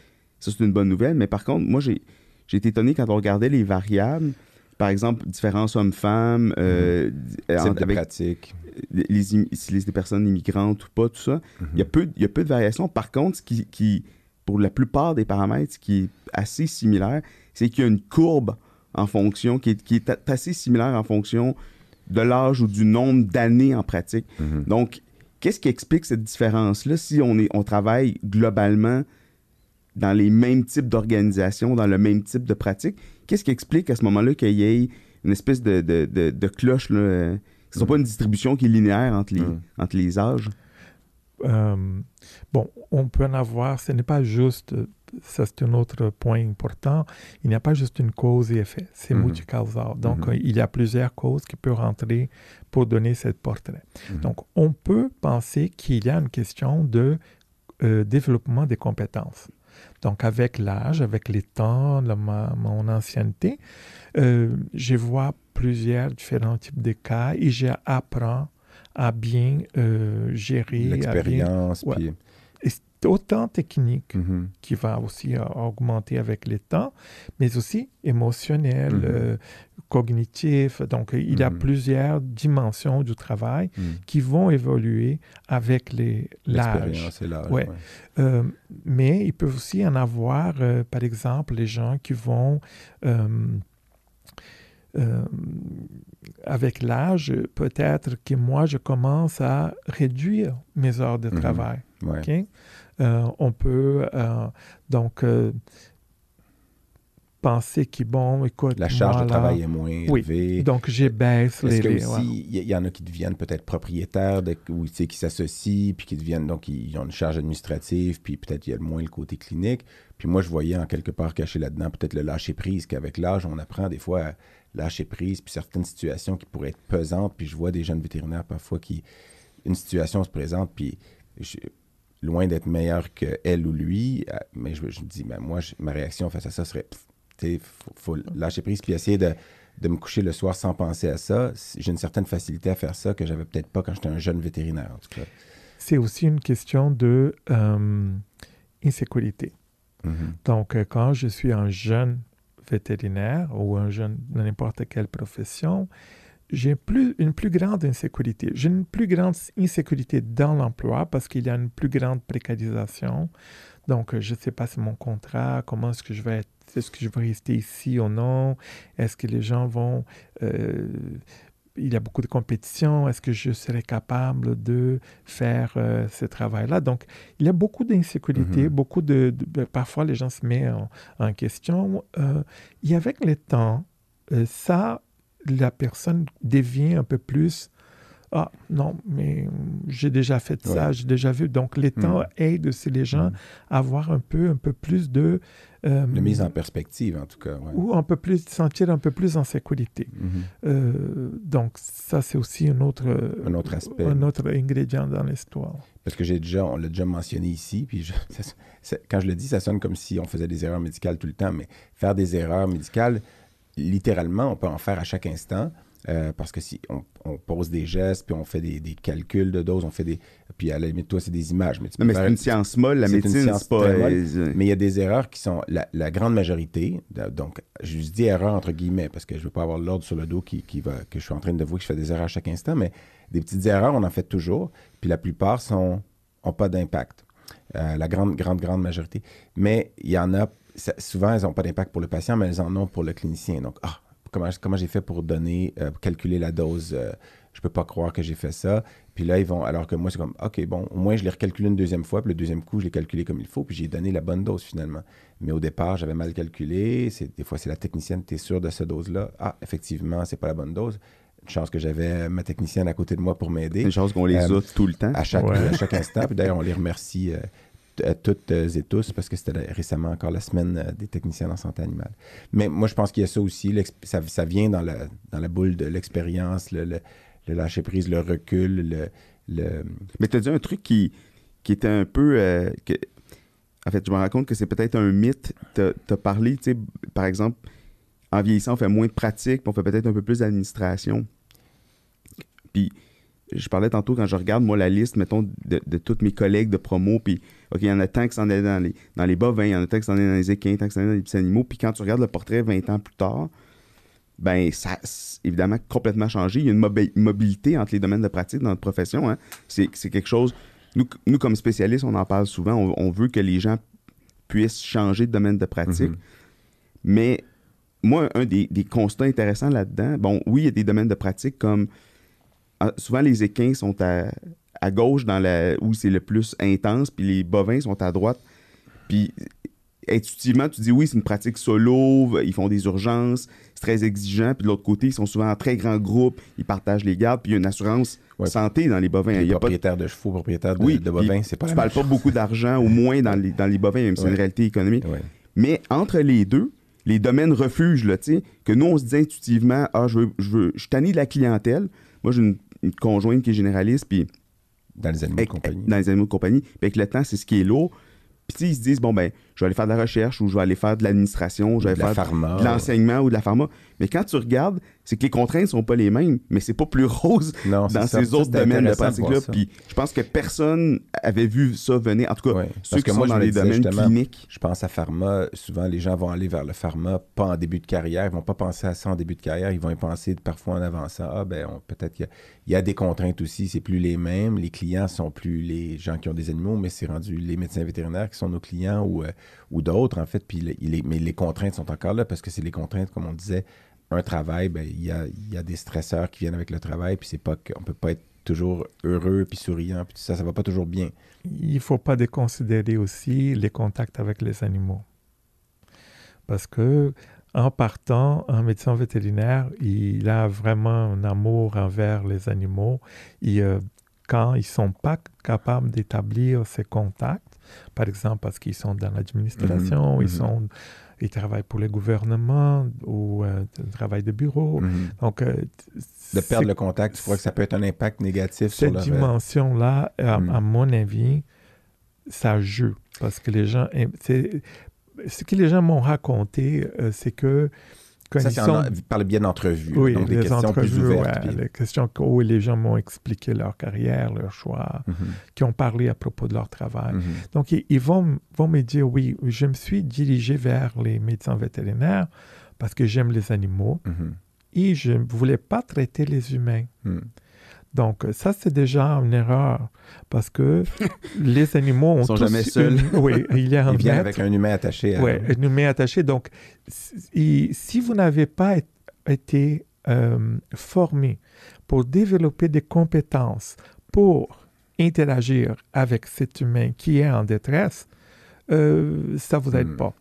A: ça c'est une bonne nouvelle. Mais par contre, moi j'ai j'ai été étonné quand on regardait les variables, par exemple, différence hommes-femmes, euh,
B: de
A: avec
B: pratique.
A: les, si les des personnes immigrantes ou pas, tout ça. Il y, a peu, il y a peu de variations. Par contre, ce qui, qui, pour la plupart des paramètres, ce qui est assez similaire, c'est qu'il y a une courbe en fonction, qui est, qui est assez similaire en fonction de l'âge ou du nombre d'années en pratique.
B: Mhm.
A: Donc, qu'est-ce qui explique cette différence-là si on, est, on travaille globalement dans les mêmes types d'organisations, dans le même type de pratique? Qu'est-ce qui explique à ce moment-là qu'il y ait une espèce de, de, de, de cloche, là, euh, que ce soit pas une distribution qui est linéaire entre les,
B: Mm.
A: entre les âges?
D: Euh, bon, on peut en avoir, ce n'est pas juste, ça c'est un autre point important, il n'y a pas juste une cause et effet, c'est
B: Mhm.
D: multicausal. Donc,
B: Mhm.
D: il y a plusieurs causes qui peuvent rentrer pour donner ce portrait.
B: Mhm.
D: Donc, on peut penser qu'il y a une question de euh, développement des compétences. Donc, avec l'âge, avec les temps, la- ma- mon ancienneté, euh, je vois plusieurs différents types de cas et j'apprends à bien euh, gérer, bien
B: L'expérience,
D: ouais.
B: puis...
D: autant technique
B: Mhm.
D: qui va aussi euh, augmenter avec le temps, mais aussi émotionnel,
B: Mhm.
D: euh, cognitif. Donc, il y a
B: Mhm.
D: plusieurs dimensions du travail
B: Mhm.
D: qui vont évoluer avec les- l'âge.
B: L'expérience et l'âge.
D: Ouais.
B: ouais.
D: Euh, mais il peut aussi en avoir, euh, par exemple, les gens qui vont, euh, avec l'âge, peut-être que moi, je commence à réduire mes heures de travail.
B: Ouais.
D: OK? Euh, on peut euh, donc euh, penser que, bon, écoute,
B: La charge
D: moi,
B: de
D: là,
B: travail est moins
D: Oui.
B: élevée.
D: donc j'ai baisse les...
B: Est-ce
D: ouais.
B: y, y en a qui deviennent peut-être propriétaires, de, ou tu sais, qui s'associent, puis qui deviennent, donc ils ont une charge administrative, puis peut-être il y a moins le côté clinique. Puis moi, je voyais en quelque part caché là-dedans peut-être le lâcher-prise, qu'avec l'âge, on apprend des fois à lâcher prise, puis certaines situations qui pourraient être pesantes, puis je vois des jeunes vétérinaires parfois qui, une situation se présente, puis je- loin d'être meilleur que elle ou lui, euh, mais je, je me dis, ben, moi, je- ma réaction face à ça serait, tu sais, faut, faut lâcher prise, puis essayer de de me coucher le soir sans penser à ça. J'ai une certaine facilité à faire ça que j'avais peut-être pas quand j'étais un jeune vétérinaire, en tout cas.
D: C'est aussi une question de euh, insécurité.
B: Mhm.
D: Donc, euh, quand je suis un jeune vétérinaire ou un jeune dans n'importe quelle profession, j'ai plus, une plus grande insécurité. J'ai une plus grande insécurité dans l'emploi parce qu'il y a une plus grande précarisation. Donc, euh, je ne sais pas si mon contrat, comment est-ce que je vais être, est-ce que je vais rester ici ou non, est-ce que les gens vont... euh, il y a beaucoup de compétition, est-ce que je serai capable de faire euh, ce travail-là? Donc, il y a beaucoup d'insécurité,
B: Mhm.
D: beaucoup de, de- ben, Parfois, les gens se mettent en, en question. Euh, et avec le temps, ça, la personne devient un peu plus. Ah, non, mais j'ai déjà fait ça, j'ai déjà vu. Donc, les temps
B: Mhm.
D: aident aussi les gens
B: Mhm.
D: à avoir un peu, un peu plus de. euh,
B: De mise en perspective, en tout cas. ouais.
D: Ou un peu plus, sentir un peu plus en sécurité.
B: Mhm.
D: Euh, donc, ça, c'est aussi un autre,
B: Un autre aspect.
D: un autre ingrédient dans l'histoire.
B: Parce que j'ai déjà, on l'a déjà mentionné ici, puis je- ça- ça- quand je le dis, ça sonne comme si on faisait des erreurs médicales tout le temps, mais faire des erreurs médicales, littéralement, on peut en faire à chaque instant. euh, parce que si on, on pose des gestes, puis on fait des, des calculs de doses, on fait des. Puis à la limite, toi, c'est des images. Mais tu
A: Non, mais c'est une science molle, la médecine, c'est pas.
B: molle.
A: euh,
B: Mais il y a des erreurs qui sont la, la grande majorité. donc, je dis erreurs entre guillemets parce que je ne veux pas avoir l'ordre sur le dos qui, qui va, que je suis en train de voir que je fais des erreurs à chaque instant, mais des petites erreurs, on en fait toujours. Puis la plupart sont ont pas d'impact. Euh, la grande, grande, grande majorité. Mais il y en a, ça- souvent, elles n'ont pas d'impact pour le patient, mais elles en ont pour le clinicien. Donc, ah, comment, comment j'ai fait pour donner, euh, calculer la dose? euh, je peux pas croire que j'ai fait ça. Puis là, ils vont, alors que moi, c'est comme, OK, bon, au moins, je l'ai recalculé une deuxième fois, puis le deuxième coup, je l'ai calculé comme il faut, puis j'ai donné la bonne dose finalement. Mais au départ, j'avais mal calculé. C'est, des fois, c'est la technicienne, tu es sûr de cette dose-là? Ah, effectivement, c'est pas la bonne dose. Une chance que j'avais ma technicienne à côté de moi pour m'aider
A: C'est une chose qu'on les
B: Euh,
A: a tout le temps.
B: à chaque,
D: Ouais.
B: à chaque instant. Puis d'ailleurs, on les remercie euh, à toutes euh, et tous parce que c'était récemment encore la semaine euh, des techniciens en santé animale. Mais moi, je pense qu'il y a ça aussi. Ça, vient dans la, dans la boule de l'expérience, le, lâcher-prise, le recul, le...
A: Mais tu as dit un truc qui, qui était un peu. euh, en fait, je me rends compte que c'est peut-être un mythe. Tu as parlé, tu sais, par exemple, en vieillissant, on fait moins de pratique, on fait peut-être un peu plus d'administration. Puis, je parlais tantôt quand je regarde, moi, la liste, mettons, de, de tous mes collègues de promo, puis, OK, il y en a tant qui s'en est dans les, dans les bovins, il y en a tant qui s'en est dans les équins, tant qui s'en est dans les petits animaux, puis quand tu regardes le portrait 20 ans plus tard, ben, ça évidemment complètement changé. Il y a une mobi- mobilité entre les domaines de pratique dans notre profession. Hein. C'est quelque chose. Nous, nous, comme spécialistes, on en parle souvent. On, on veut que les gens puissent changer de domaine de pratique.
B: Mhm.
A: Mais moi, un des, des constats intéressants là-dedans, bon, oui, il y a des domaines de pratique comme. Souvent, les équins sont à, à gauche dans la, où c'est le plus intense, puis les bovins sont à droite. Puis intuitivement, tu dis oui, c'est une pratique solo, ils font des urgences, c'est très exigeant. Puis de l'autre côté, ils sont souvent en très grand groupe, ils partagent les gardes, puis il y a une assurance
B: Ouais.
A: santé dans les bovins.
B: les
A: Il y a pas de-
B: propriétaires de chevaux, propriétaires de,
A: Oui,
B: de bovins, c'est pas
A: tu parles pas beaucoup d'argent, au moins dans les, dans les bovins, même si c'est une réalité économique.
B: Ouais.
A: Mais entre les deux, les domaines refuges, là, que nous, on se dit intuitivement, ah, je veux, je veux, je de la clientèle. Moi, j'ai une, une conjointe qui est généraliste, puis
B: Dans les animaux de compagnie.
A: dans les animaux de compagnie. Puis avec le temps, c'est ce qui est lourd. Puis ils se disent, bon, ben, je vais aller faire de la recherche ou je vais aller faire de l'administration, je vais
B: De la
A: faire
B: pharma.
A: de l'enseignement ou de la pharma. Mais quand tu regardes, c'est que les contraintes sont pas les mêmes, mais c'est pas plus rose
B: Non,
A: dans ces autres domaines de pratique-là. Puis je pense que personne avait vu ça venir. En tout cas, ceux qui sont
B: moi,
A: dans les domaines cliniques.
B: Je pense à pharma. Souvent, les gens vont aller vers le pharma, pas en début de carrière. Ils vont pas penser à ça en début de carrière. Ils vont y penser parfois en avançant. Ah, ben, peut-être qu'il y a, il y a des contraintes aussi. C'est plus les mêmes. Les clients sont plus les gens qui ont des animaux, mais c'est rendu les médecins vétérinaires qui sont nos clients ou, euh, ou d'autres, en fait. Puis les- les- mais les contraintes sont encore là parce que c'est les contraintes, comme on disait, un travail, ben, il y a, il y a des stresseurs qui viennent avec le travail. Puis c'est pas qu'on peut pas être toujours heureux puis souriant. Puis tout ça, ça va pas toujours bien.
D: Il ne faut pas déconsidérer aussi les contacts avec les animaux. Parce que en partant, un médecin vétérinaire, il a vraiment un amour envers les animaux. Et euh, quand ils ne sont pas capables d'établir ces contacts, par exemple parce qu'ils sont dans l'administration,
B: Mhm,
D: ils,
B: mhm.
D: sont, ils travaillent pour le gouvernement ou euh, ils travaillent de bureau.
B: Mhm.
D: Donc, euh,
B: De perdre le contact, tu crois que ça peut être un impact négatif sur
D: cette
B: leur... euh,
D: dimension-là, à,
B: Hmm.
D: à mon avis, ça joue. Parce que les gens. Ce que les gens m'ont raconté, euh, c'est que
B: Ça, en- par le biais d'entrevues.
D: oui,
B: donc des questions plus ouvertes.
D: ouais,
B: puis-
D: les questions que- où les gens m'ont expliqué leur carrière, leur choix,
B: Mhm,
D: qui ont parlé à propos de leur travail.
B: mhm.
D: Donc, ils, ils vont, vont me dire, oui, je me suis dirigé vers les médecins vétérinaires parce que j'aime les animaux
B: Mhm,
D: et je ne voulais pas traiter les humains. Donc, euh, ça, c'est déjà une erreur parce que les animaux ont
A: Ils sont
D: tous
A: jamais seuls.
D: une- Oui, il y a un maître.
B: avec un humain attaché à
D: Ouais, un humain attaché. Donc, si, si vous n'avez pas été euh, formé pour développer des compétences pour interagir avec cet humain qui est en détresse, euh, ça vous aide
B: Hmm.
D: pas.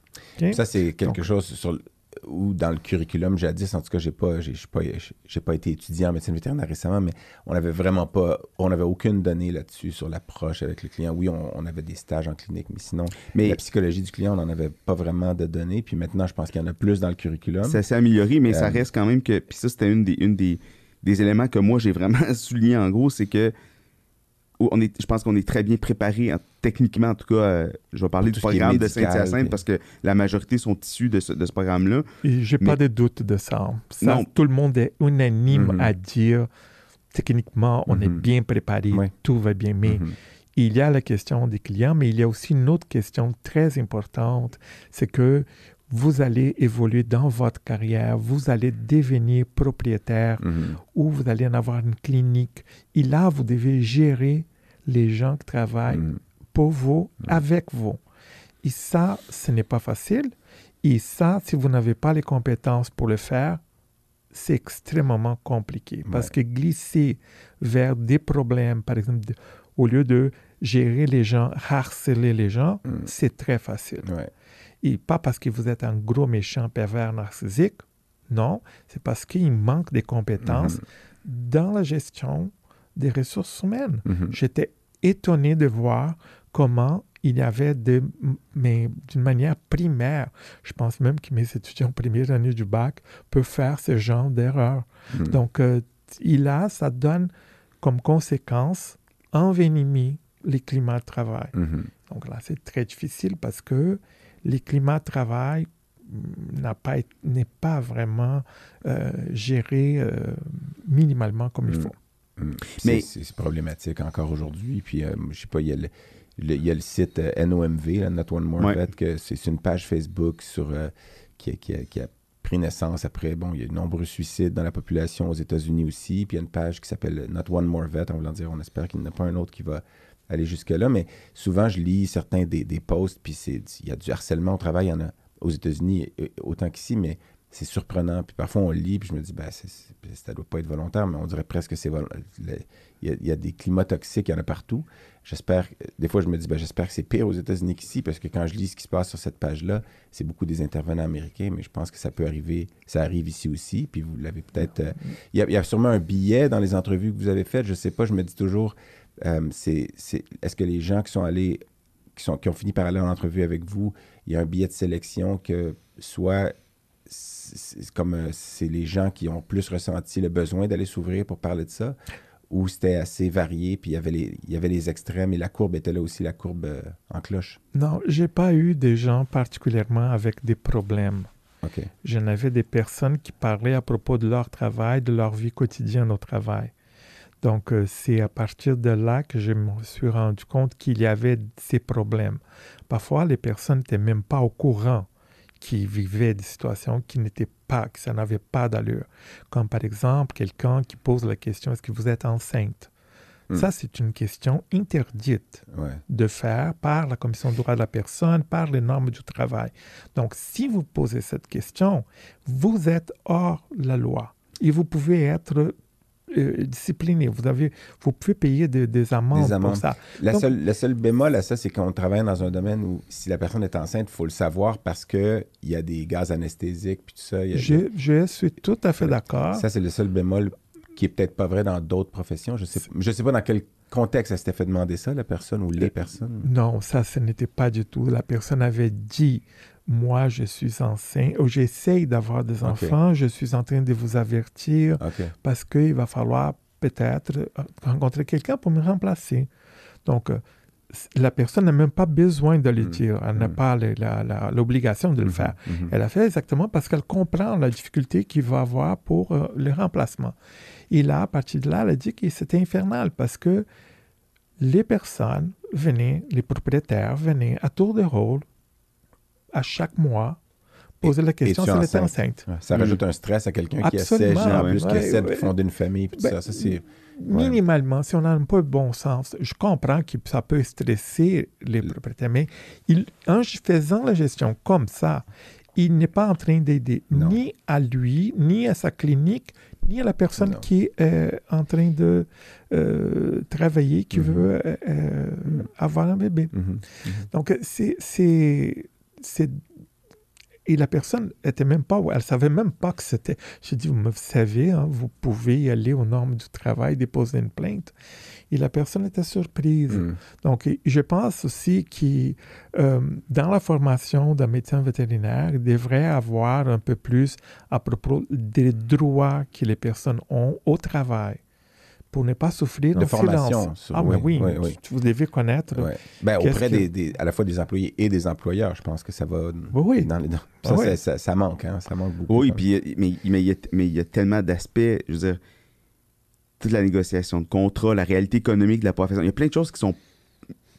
B: Ça, c'est quelque
D: Donc-
B: chose sur le- ou dans le curriculum jadis, en tout cas, j'ai pas, j'ai, pas, j'ai pas été étudiant en médecine vétérinaire récemment, mais on n'avait vraiment pas, on n'avait aucune donnée là-dessus sur l'approche avec le client. Oui, on, on avait des stages en clinique, mais sinon,
A: Mais
B: la psychologie du client, on n'en avait pas vraiment de données. Puis maintenant, je pense qu'il y en a plus dans le curriculum.
A: ça s'est amélioré, mais ça
B: Euh,
A: reste quand même que. Puis ça, c'était une des, une des, des éléments que moi, j'ai vraiment souligné en gros, c'est que. On est, je pense qu'on est très bien préparé, en- techniquement en tout cas. euh, je vais parler
B: Tout
A: du programme de Saint-Hyacinthe parce que la majorité sont issus de ce, de ce programme-là.
D: J'ai pas
A: Mais-
D: de doute de ça. Ça,
A: Non.
D: Tout le monde est unanime
B: Mhm.
D: à dire techniquement, on est
B: Mhm.
D: bien préparé,
B: Ouais.
D: tout va bien. Mais
B: Mhm.
D: il y a la question des clients, mais il y a aussi une autre question très importante, c'est que vous allez évoluer dans votre carrière, vous allez devenir propriétaire
B: Mhm.
D: ou vous allez en avoir une clinique. Et là, vous devez gérer les gens qui travaillent
B: Mhm.
D: pour vous, avec vous. Et ça, ce n'est pas facile. Et ça, si vous n'avez pas les compétences pour le faire, c'est extrêmement compliqué. Parce que glisser vers des problèmes, par exemple, de- au lieu de gérer les gens, harceler les gens,
B: Mhm.
D: c'est très facile.
B: Ouais.
D: Et pas parce que vous êtes un gros méchant pervers narcissique, non, c'est parce qu'il manque des compétences
B: Mhm.
D: dans la gestion des ressources humaines.
B: Mhm.
D: J'étais étonné de voir comment il y avait, de, mais d'une manière primaire, je pense même que mes étudiants première année du bac peuvent faire ce genre d'erreur.
B: Mhm.
D: Donc, euh, il a, ça donne comme conséquence envenimer les climats de travail. Donc là, c'est très difficile parce que les climats de travail n'a pas été- n'est pas vraiment euh, géré euh, minimalement comme il
B: Mm.
D: faut.
B: Mm.
A: Mais-
B: C'est, problématique encore aujourd'hui. Puis, euh, je sais pas, il y a le, le- il y a le site euh, NOMV, là, Not One More
A: Ouais.
B: Vet, que c'est, c'est une page Facebook sur, euh, qui, a- qui a, qui a pris naissance après. Bon, il y a de nombreux suicides dans la population aux États-Unis aussi. Puis, il y a une page qui s'appelle Not One More Vet, en voulant dire, on espère qu'il n'y en a pas un autre qui va aller jusque-là. Mais souvent, je lis certains des, des posts, puis il y a du harcèlement au travail. Il y en a aux États-Unis autant qu'ici, mais c'est surprenant. Puis parfois, on lit, puis je me dis, ben, ça doit pas être volontaire, mais on dirait presque que c'est il y, a, il y a des climats toxiques, il y en a partout. J'espère, des fois, je me dis, ben, j'espère que c'est pire aux États-Unis qu'ici, parce que quand je lis ce qui se passe sur cette page-là, c'est beaucoup des intervenants américains, mais je pense que ça peut arriver, ça arrive ici aussi, puis vous l'avez peut-être... euh, il, y a, sûrement un billet dans les entrevues que vous avez faites, je sais pas, je me dis toujours, euh, c'est, c'est, est-ce que les gens qui sont allés, qui, sont, qui ont fini par aller en entrevue avec vous, il y a un billet de sélection que soit c'est comme euh, c'est les gens qui ont plus ressenti le besoin d'aller s'ouvrir pour parler de ça, ou c'était assez varié, puis il y, avait les, il y avait les extrêmes et la courbe était là aussi, la courbe euh, en cloche?
D: Non, j'ai pas eu des gens particulièrement avec des problèmes.
B: OK.
D: J'en avais des personnes qui parlaient à propos de leur travail, de leur vie quotidienne au travail. Donc, euh, c'est à partir de là que je me suis rendu compte qu'il y avait ces problèmes. Parfois, les personnes n'étaient même pas au courant qu'ils vivaient des situations qui n'étaient pas, que ça n'avait pas d'allure. Comme par exemple, quelqu'un qui pose la question est-ce que vous êtes enceinte?
B: Hmm.
D: Ça, c'est une question interdite
B: Ouais.
D: de faire par la Commission des droits de la personne, par les normes du travail. Donc, si vous posez cette question, vous êtes hors la loi et vous pouvez être euh, discipliné. Vous, avez, vous pouvez payer des, des amendes
B: Des amendes.
D: pour ça.
B: La
D: Donc-
B: seule, le seul bémol à ça, c'est qu'on travaille dans un domaine où si la personne est enceinte, il faut le savoir parce qu'il y a des gaz anesthésiques puis tout ça. il y a-
D: Je, je suis tout à fait d'accord.
B: Ça, c'est le seul bémol qui est peut-être pas vrai dans d'autres professions. Je sais, je sais pas dans quel contexte elle s'était fait demander ça, la personne ou les personnes.
D: Non, ça, ce n'était pas du tout. La personne avait dit, moi, je suis enceinte, ou j'essaye d'avoir des enfants, je suis en train de vous avertir parce qu'il va falloir peut-être euh, rencontrer quelqu'un pour me remplacer. Donc, euh, la personne n'a même pas besoin de le
B: Mm.
D: dire. Elle n'a
B: Mm.
D: pas l'obligation de le faire.
B: Mhm.
D: Elle a fait exactement parce qu'elle comprend la difficulté qu'il va avoir pour euh, le remplacement. Et là, à partir de là, elle a dit que c'était infernal parce que les personnes venaient, les propriétaires venaient à tour de rôle, à chaque mois, poser la question si elle était
B: enceinte? Ça rajoute un stress à quelqu'un qui essaie,
D: Absolument,
B: en
A: ouais.
B: plus, qui
D: Ouais,
B: essaie de fonder une famille puis
D: Ben,
B: ça. Ça, c'est...
D: Minimalement, si on a un peu de bon sens, je comprends que ça peut stresser les
B: Le-
D: propriétaires, mais il, en faisant la gestion comme ça, il n'est pas en train d'aider ni à lui, ni à sa clinique, ni à la personne
B: Non.
D: qui est euh, en train de euh, travailler, qui
B: Mhm.
D: veut euh, avoir un bébé.
B: Mhm.
D: Donc, euh, c'est. C'est- Et la personne était même pas, elle savait même pas que c'était. J'ai dit, vous me savez, hein, vous pouvez y aller aux normes du travail, déposer une plainte. Et la personne était surprise.
B: Mhm.
D: Donc, je pense aussi que euh, dans la formation d'un médecin vétérinaire, il devrait avoir un peu plus à propos des droits que les personnes ont au travail pour ne pas souffrir de
B: formation sur-
D: ah, mais
B: oui,
D: oui,
B: oui, oui.
D: tu- vous devez connaître.
B: Ben, auprès
D: que-
B: des, des- à la fois des employés et des employeurs, je pense que ça va.
D: Oui, oui.
B: Dans les, dans-
D: Ah
B: ça,
D: oui.
B: ça, manque, hein, ça manque beaucoup.
A: Oui, puis, euh, mais, mais il y a, mais y a tellement d'aspects, je veux dire, toute la négociation de contrat, la réalité économique de la profession. Il y a plein de choses qui sont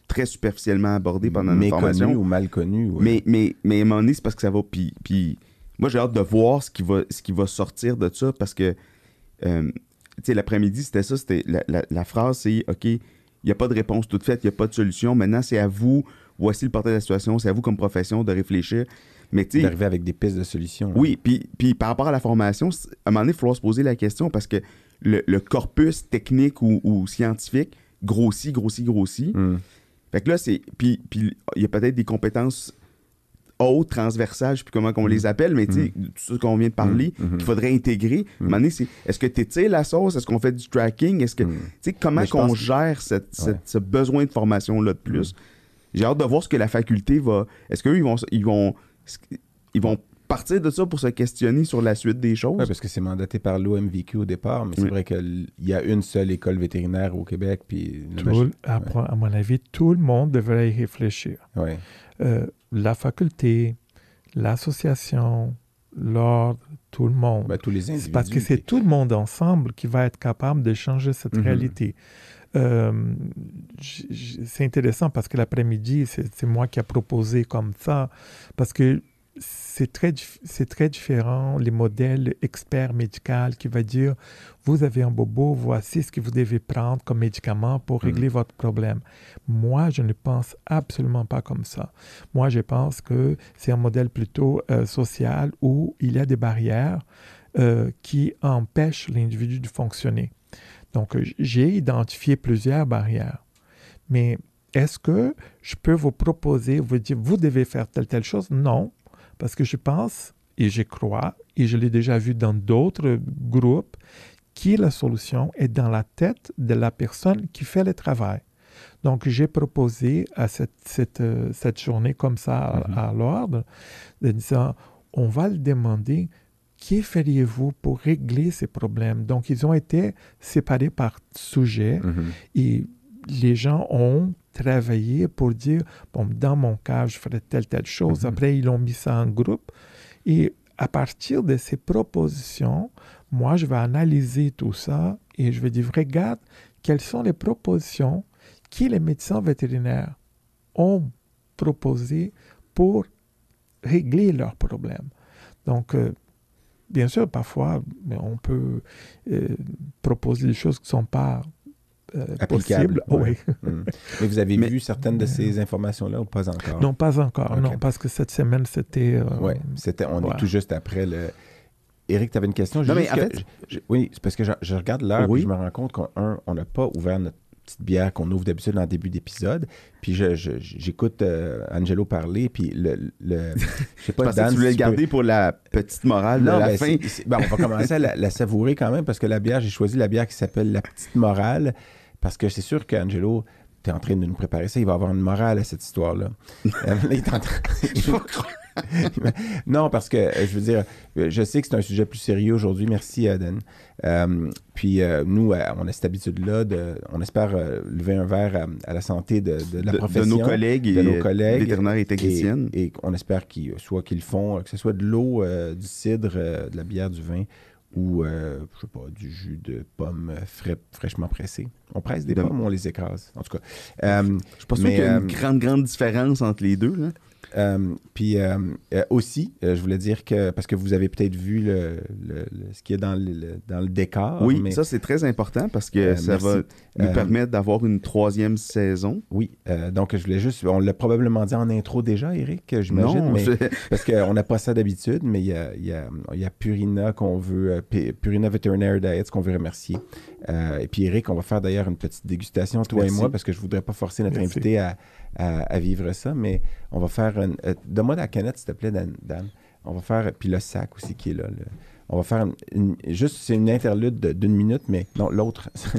A: très superficiellement abordées pendant
B: même.
A: notre formation.
B: ou mal connu. ouais.
A: Mais, mais, mais à un moment donné, c'est parce que ça va. Puis, puis moi, j'ai hâte de voir ce qui va, ce qui va sortir de ça parce que, euh, l'après-midi, c'était ça. C'était la, la- la phrase, c'est OK, il n'y a pas de réponse toute faite, il n'y a pas de solution. Maintenant, c'est à vous. Voici le portrait de la situation. C'est à vous, comme profession, de réfléchir. Mais tu
B: D'arriver avec des pistes de solutions.
A: oui, puis, puis par rapport à la formation, à un moment donné, il falloir se poser la question parce que le, le corpus technique ou, ou scientifique grossit, grossit, grossit.
B: Mhm.
A: Fait que là, c'est. Puis puis il y a peut-être des compétences hautes, transversales, je sais plus comment on les appelle, mais tu sais, tout ce qu'on vient de parler.
B: Mhm.
A: qu'il faudrait intégrer. C'est est-ce que tu étires la sauce? Est-ce qu'on fait du tracking? Est-ce que. Tu sais, comment qu'on gère cette, cette-
B: Ouais.
A: ce besoin de formation-là de plus? J'ai hâte de voir ce que la faculté va. Est-ce qu'eux, ils vont, ils vont. Ils vont partir de ça pour se questionner sur la suite des choses?
B: Oui, parce que c'est mandaté par l'OMVQ au départ, mais c'est
A: Oui.
B: vrai qu'il y a une seule école vétérinaire au Québec. Puis le
D: Tout-
B: mach-
D: à,
B: ouais.
D: à mon avis, tout le monde devrait y réfléchir.
B: Ouais.
D: Euh, la faculté, l'association, l'ordre, tout le monde.
B: Ben, tous les
D: C'est
B: individus.
D: parce que c'est tout le monde ensemble qui va être capable de changer cette
B: Mhm.
D: réalité. Euh, c'est intéressant parce que l'après-midi, c'est c'est moi qui a proposé comme ça, parce que c'est très, c'est très différent les modèles expert médical qui va dire vous avez un bobo, voici ce que vous devez prendre comme médicament pour
B: Mhm.
D: régler votre problème. Moi, je ne pense absolument pas comme ça. Moi, je pense que c'est un modèle plutôt euh, social où il y a des barrières euh, qui empêchent l'individu de fonctionner. Donc, j'ai identifié plusieurs barrières. Mais est-ce que je peux vous proposer, vous dire, vous devez faire telle, telle chose? Non, parce que je pense et je crois, et je l'ai déjà vu dans d'autres groupes, que la solution est dans la tête de la personne qui fait le travail. Donc, j'ai proposé à cette, cette, euh, cette journée comme ça à-
B: Mhm.
D: à l'ordre, de disant, on va le demander que feriez-vous pour régler ces problèmes? Donc, ils ont été séparés par sujet
B: Mhm.
D: et les gens ont travaillé pour dire, bon, dans mon cas, je ferai telle, telle chose.
B: Mhm.
D: Après, ils ont mis ça en groupe. Et à partir de ces propositions, moi, je vais analyser tout ça et je vais dire, regarde, quelles sont les propositions que les médecins vétérinaires ont proposées pour régler leurs problèmes. Donc, euh, bien sûr, parfois, on peut euh, proposer des choses qui ne sont pas euh,
B: ouais.
D: Oui.
B: Mhm. Mais vous avez
A: Mais-
B: vu certaines de ces informations-là ou pas encore?
D: Non, pas encore. Non, parce que cette semaine, c'était. euh,
B: Oui, c'était, on est tout juste après le. Éric, tu avais une question?
A: Non, mais
B: juste
A: en
B: que-
A: fait-
B: je- je- oui, c'est parce que je, je regarde l'heure
A: Oui.
B: et je me rends compte qu'on n'a pas ouvert notre petite bière qu'on ouvre d'habitude en début d'épisode. Puis je, je- j'écoute euh, Angelo parler, puis le... le je sais
A: Je
B: pas,
A: que
B: Dan,
A: tu voulais
B: si
A: le
B: peux-
A: garder pour la petite morale
B: Non,
A: de la
B: ben,
A: fin.
B: ben, on va commencer à la, la savourer quand même parce que la bière, j'ai choisi la bière qui s'appelle La Petite Morale parce que c'est sûr qu'Angelo, tu es en train de nous préparer ça, il va avoir une morale à cette histoire-là. Euh, non, parce que euh, je veux dire, euh, je sais que c'est un sujet plus sérieux aujourd'hui. Merci, Aden. Euh, puis euh, nous, euh, on a cette habitude-là, de, on espère lever un verre à, à la santé de, de la
A: de, de
B: profession
A: nos collègues et
B: de nos collègues
A: vétérinaires et techniciennes.
B: et, et on espère qu'ils soit qu'ils le font, que ce soit de l'eau, du cidre, de la bière, du vin ou, euh, je sais pas, du jus de pomme frais, fraîchement pressé. On presse des
A: De-
B: pommes ou on les écrase, en tout cas. Euh,
A: Je suis pas sûr
B: mais,
A: qu'il y a une
B: euh,
A: grande, grande différence entre les deux. Là.
B: Euh, puis euh, euh, aussi, je voulais dire que, parce que vous avez peut-être vu le, le- le- ce qu'il y a dans le, dans le décor.
A: oui,
B: mais-
A: ça c'est très important parce que ça
B: merci.
A: va nous permettre d'avoir une troisième saison.
B: Oui, donc je voulais juste, on l'a probablement dit en intro déjà, Eric, j'imagine,
A: Non,
B: mais parce qu'on n'a pas ça d'habitude, mais il y a, il y a- il y a Purina qu'on veut, Purina Veterinary Diets qu'on veut remercier. Et puis Eric, on va faire d'ailleurs une petite dégustation, toi
A: Merci.
B: et moi, parce que je voudrais pas forcer notre
D: Merci.
B: invité à, à- à vivre ça, mais on va faire une... euh, Donne-moi la canette, s'il te plaît, Dan. Dan. On va faire, puis le sac aussi qui est là. le- on va faire une, une- juste, c'est une interlude de- d'une minute, mais non, l'autre.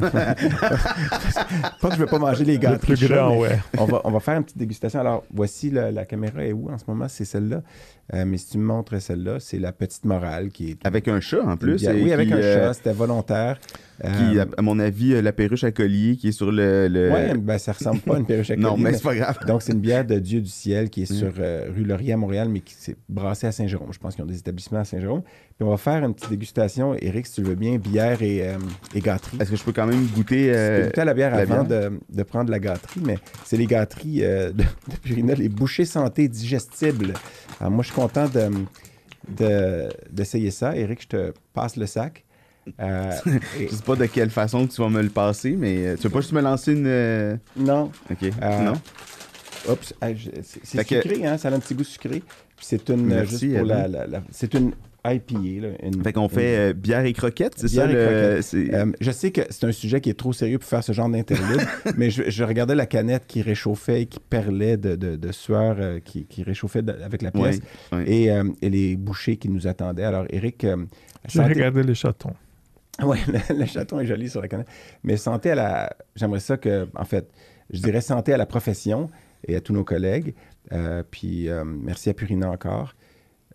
B: pas que je veux pas manger les
D: le
B: gâteaux.
D: plus grand, ouais.
B: on, va, on va faire une petite dégustation. Alors, voici la, la caméra est où en ce moment? C'est celle-là. Euh, mais si tu me montres celle-là, c'est la petite morale qui est.
A: Avec un chat en plus.
B: oui, avec
A: qui,
B: un
A: euh,
B: chat, c'était volontaire.
A: Qui,
B: Euh,
A: à, mon avis, euh, la perruche à collier qui est sur le. le-
B: ouais, ben, ça ressemble pas à une perruche à
A: non,
B: collier,
A: mais
B: mais-
A: c'est pas grave.
B: Donc, c'est une bière de Dieu du ciel qui est
A: Mm.
B: sur euh, rue Laurier à Montréal, mais qui s'est brassée à Saint-Jérôme. Je pense qu'ils ont des établissements à Saint-Jérôme. Puis on va faire une petite dégustation. Eric, si tu veux bien, bière et, euh, et gâterie.
A: Est-ce que je peux quand même goûter. Euh,
B: goûter à la bière
A: la
B: avant
A: bière?
B: De, de prendre la gâterie, mais c'est les gâteries euh, de, de Purina, les bouchées santé digestibles. Alors moi, je content de, de- d'essayer ça. Eric, je te passe le sac. Euh, et-
A: Je sais pas de quelle façon tu vas me le passer, mais euh, tu veux pas juste me lancer une. euh,
B: non,
A: Ok.
B: Euh,
A: non?
B: oups, c'est,
A: Fait que-
B: sucré, hein, ça a un petit goût sucré. C'est une,
A: Merci,
B: juste pour la, la- la- c'est une IPA. Là, une-
A: Fait qu'on fait euh, bière et croquettes, c'est
B: Bière
A: ça
B: et
A: le.
B: croquettes.
A: c'est-
B: Euh, je sais que c'est un sujet qui est trop sérieux pour faire ce genre d'interlude, mais je, je regardais la canette qui réchauffait et qui perlait de, de- de sueur, euh, qui, qui réchauffait de- avec la pièce,
A: Ouais, ouais.
B: Et, euh, et les bouchées qui nous attendaient. Alors, Eric, euh,
D: J'ai
B: santé-
D: regardé les chatons.
B: Ouais, le, le chaton est joli sur la canette. Mais santé à la. J'aimerais ça que, en fait, je dirais santé à la profession et à tous nos collègues. Euh, puis euh, merci à Purina encore.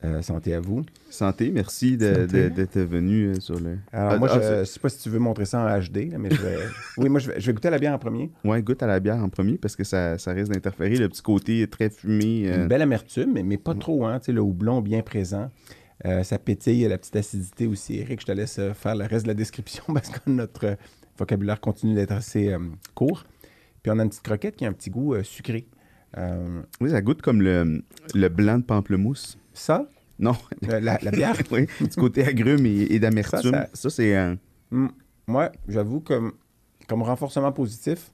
B: Euh, santé à vous.
A: Santé, merci d'être venu euh, sur le.
B: Alors,
A: Ah,
B: moi,
A: ah,
B: je ne sais pas si tu veux montrer ça en HD, mais je vais. oui, moi, je vais, je vais goûter à la bière en premier.
A: Ouais, goûte à la bière en premier parce que ça, ça risque d'interférer. Le petit côté très fumé. euh,
B: Une belle amertume, mais, mais pas trop, hein. Tu sais, le houblon bien présent. Euh, ça pétille, la petite acidité aussi. Eric, je te laisse faire le reste de la description parce que notre vocabulaire continue d'être assez euh, court. Puis on a une petite croquette qui a un petit goût euh, sucré. Euh,
A: Oui, ça goûte comme le, le blanc de pamplemousse.
B: Ça,
A: Non,
B: euh, la, la bière,
A: oui, du côté agrume et, et d'amertume.
B: Ça,
A: Ça,
B: ça-
A: c'est un.
B: hmm, moi, j'avoue que comme renforcement positif,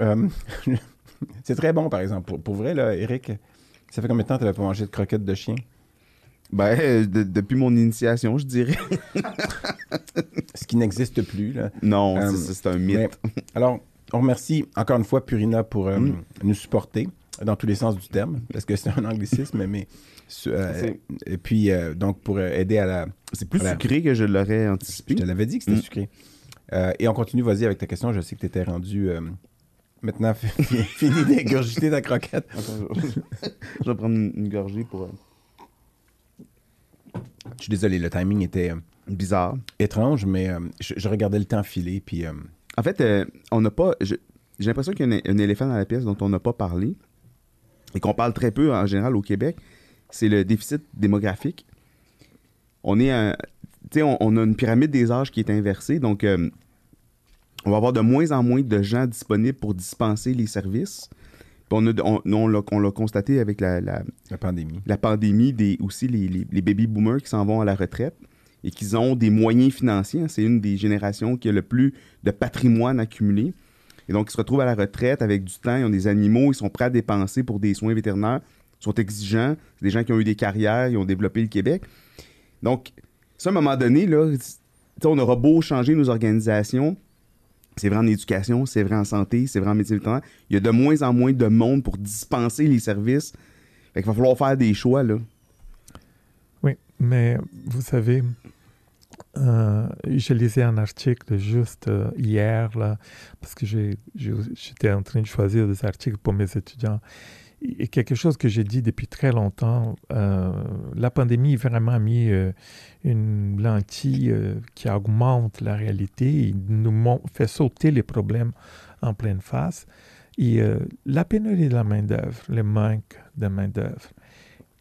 B: euh, c'est très bon, par exemple. Pour, pour vrai, là, Eric, ça fait combien de temps que tu n'avais pas mangé de croquettes de chien?
A: Ben, euh, de- depuis mon initiation, je dirais.
B: Ce qui n'existe plus, là.
A: Non,
B: Euh,
A: c'est- un mythe.
B: Mais, alors, on remercie encore une fois Purina pour euh,
A: Mm.
B: nous supporter dans tous les sens du terme, parce que c'est un anglicisme, mais euh, et puis euh, donc pour euh, aider à la.
A: C'est plus sucré que je l'aurais
B: Je
A: anticipé.
B: te l'avais dit que c'était
A: Mm.
B: sucré. Euh, et on continue, vas-y avec ta question. Je sais que tu étais rendu maintenant fi- fini d'égurgiter ta croquette.
A: Attends, je, je vais prendre une, une gorgée pour.
B: Je suis désolé, le timing était
A: Bizarre.
B: étrange, mais je, je regardais le temps filer, puis
A: En fait, on n'a pas. je- J'ai l'impression qu'il y a un, un éléphant dans la pièce dont on n'a pas parlé et qu'on parle très peu en général au Québec. C'est le déficit démographique. On est un- on, on a une pyramide des âges qui est inversée, donc euh, on va avoir de moins en moins de gens disponibles pour dispenser les services. Puis on, a- on- l'a on l'a constaté avec la- la,
B: la pandémie.
A: la pandémie, des, aussi les, les- les baby boomers qui s'en vont à la retraite et qui ont des moyens financiers. hein. C'est une des générations qui a le plus de patrimoine accumulé. Et donc, ils se retrouvent à la retraite avec du temps, ils ont des animaux, ils sont prêts à dépenser pour des soins vétérinaires, ils sont exigeants. C'est des gens qui ont eu des carrières, ils ont développé le Québec. Donc, ça, à un moment donné, là, on aura beau changer nos organisations, c'est vrai en éducation, c'est vrai en santé, c'est vrai en médecine vétérinaire. Il y a de moins en moins de monde pour dispenser les services. Fait qu'il va falloir faire des choix, là.
D: Oui, mais vous savez, euh, je lisais un article juste euh, hier, là, parce que j'étais en train de choisir des articles pour mes étudiants. Et quelque chose que j'ai dit depuis très longtemps, euh, la pandémie a vraiment mis une lentille qui augmente la réalité, il nous fait sauter les problèmes en pleine face. Et la pénurie de la main-d'œuvre, le manque de main-d'œuvre,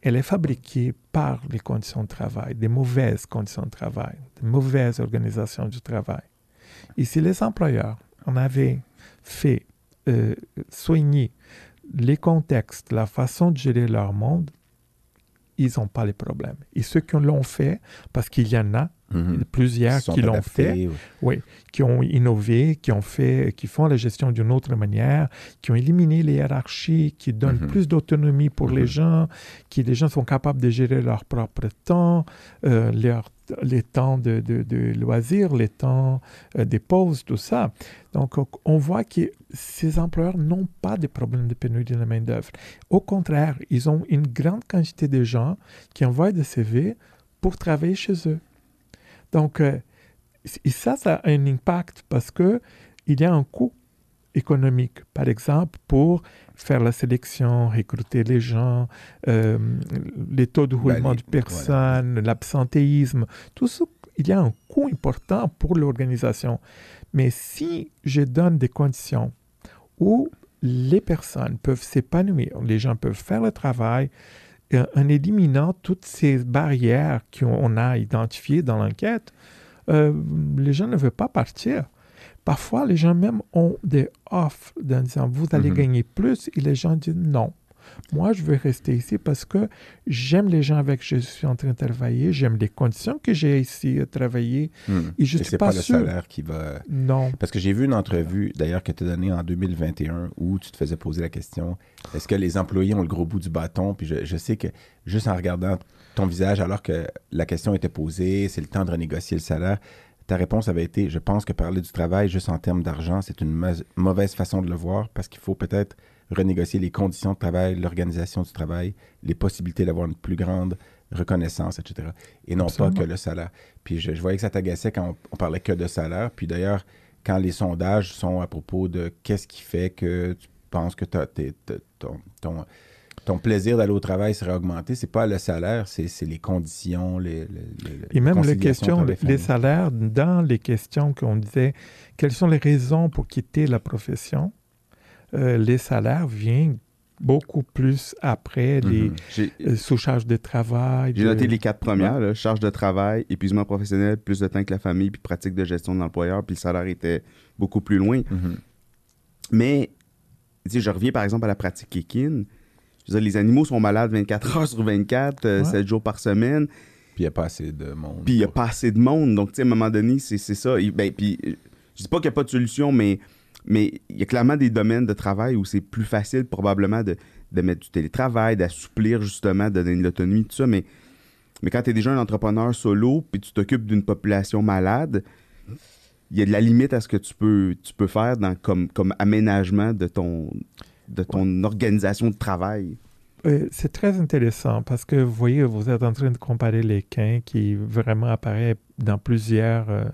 D: elle est fabriquée par les conditions de travail, des mauvaises conditions de travail, des mauvaises organisations du travail. Et si les employeurs en avaient fait euh, soigner les contextes, la façon de gérer leur monde, ils n'ont pas les problèmes. Et ceux qui l'ont fait, parce qu'il y en a
B: Mhm.
D: plusieurs qui l'ont
B: adaptés,
D: fait,
B: oui.
D: oui, qui ont innové, qui ont fait, qui font la gestion d'une autre manière, qui ont éliminé les hiérarchies, qui donnent
B: Mhm.
D: plus d'autonomie pour les
B: Mhm.
D: gens, qui les gens sont capables de gérer leur propre temps, euh, leur- les temps de, loisirs, les temps euh, des pauses, tout ça. Donc, on- voit que ces employeurs n'ont pas de problème de pénurie de main-d'œuvre. Au contraire, ils ont une grande quantité de gens qui envoient des CV pour travailler chez eux. Donc, euh, ça, ça a un impact parce que il y a un coût économique, par exemple, pour faire la sélection, recruter les gens, euh, les taux de roulement
B: les-
D: de personnes, l'absentéisme, tout ça, il y a un coût important pour l'organisation. Mais si je donne des conditions où les personnes peuvent s'épanouir, les gens peuvent faire le travail, euh, en éliminant toutes ces barrières qu'on a identifiées dans l'enquête, euh, les gens ne veulent pas partir. Parfois, les gens même ont des offres en disant vous allez
B: Mhm.
D: gagner plus et les gens disent non. Moi, je veux rester ici parce que j'aime les gens avec qui je suis en train de travailler, j'aime les conditions que j'ai ici à travailler
B: Mhm.
D: et je
B: Et
D: suis
B: c'est
D: pas,
B: pas, le salaire qui va.
D: Non.
B: Parce que j'ai vu une entrevue, d'ailleurs, que tu as donnée en 2021 où tu te faisais poser la question est-ce que les employés ont le gros bout du bâton? Puis je, je sais que juste en regardant ton visage, alors que la question était posée, c'est le temps de renégocier le salaire, ta réponse avait été je pense que parler du travail juste en termes d'argent, c'est une mau- mauvaise façon de le voir parce qu'il faut peut-être renégocier les conditions de travail, l'organisation du travail, les possibilités d'avoir une plus grande reconnaissance, etc. Et non
D: Absolument.
B: pas que le salaire. Puis je, je voyais que ça t'agaçait quand on, on parlait que de salaire. Puis d'ailleurs, quand les sondages sont à propos de qu'est-ce qui fait que tu penses que t'as- ton, ton, ton plaisir d'aller au travail serait augmenté, c'est pas le salaire, c'est c'est les conditions, les, les- les-
D: Et même les questions,
B: famille.
D: salaires, dans les questions qu'on disait, quelles sont les raisons pour quitter la profession, euh, les salaires viennent beaucoup plus après les
B: Mhm.
D: Euh, sous-charges de travail.
A: j'ai
D: de-
A: noté les quatre premières, là, charge de travail, épuisement professionnel, plus de temps que la famille, puis pratique de gestion de l'employeur, puis le salaire était beaucoup plus loin.
B: Mhm.
A: Mais, je reviens par exemple à la pratique équine. Je veux dire, les animaux sont malades 24 heures sur 24, euh,
D: Ouais.
A: 7 jours par semaine,
B: Puis il n'y a pas assez de monde.
A: puis il n'y a pas assez de monde. Donc, tu sais, à un moment donné, c'est c'est ça. Et, ben, puis, euh, je dis pas qu'il n'y a pas de solution, mais mais il y a clairement des domaines de travail où c'est plus facile probablement de, de mettre du télétravail, d'assouplir justement, de donner de l'autonomie, tout ça. Mais, mais quand tu es déjà un entrepreneur solo, puis tu t'occupes d'une population malade, il y a de la limite à ce que tu peux, tu peux faire dans, comme, comme aménagement de ton, de ton organisation de travail?
D: Euh, c'est très intéressant parce que vous voyez, vous êtes en train de comparer les quins qui vraiment apparaît dans plusieurs euh,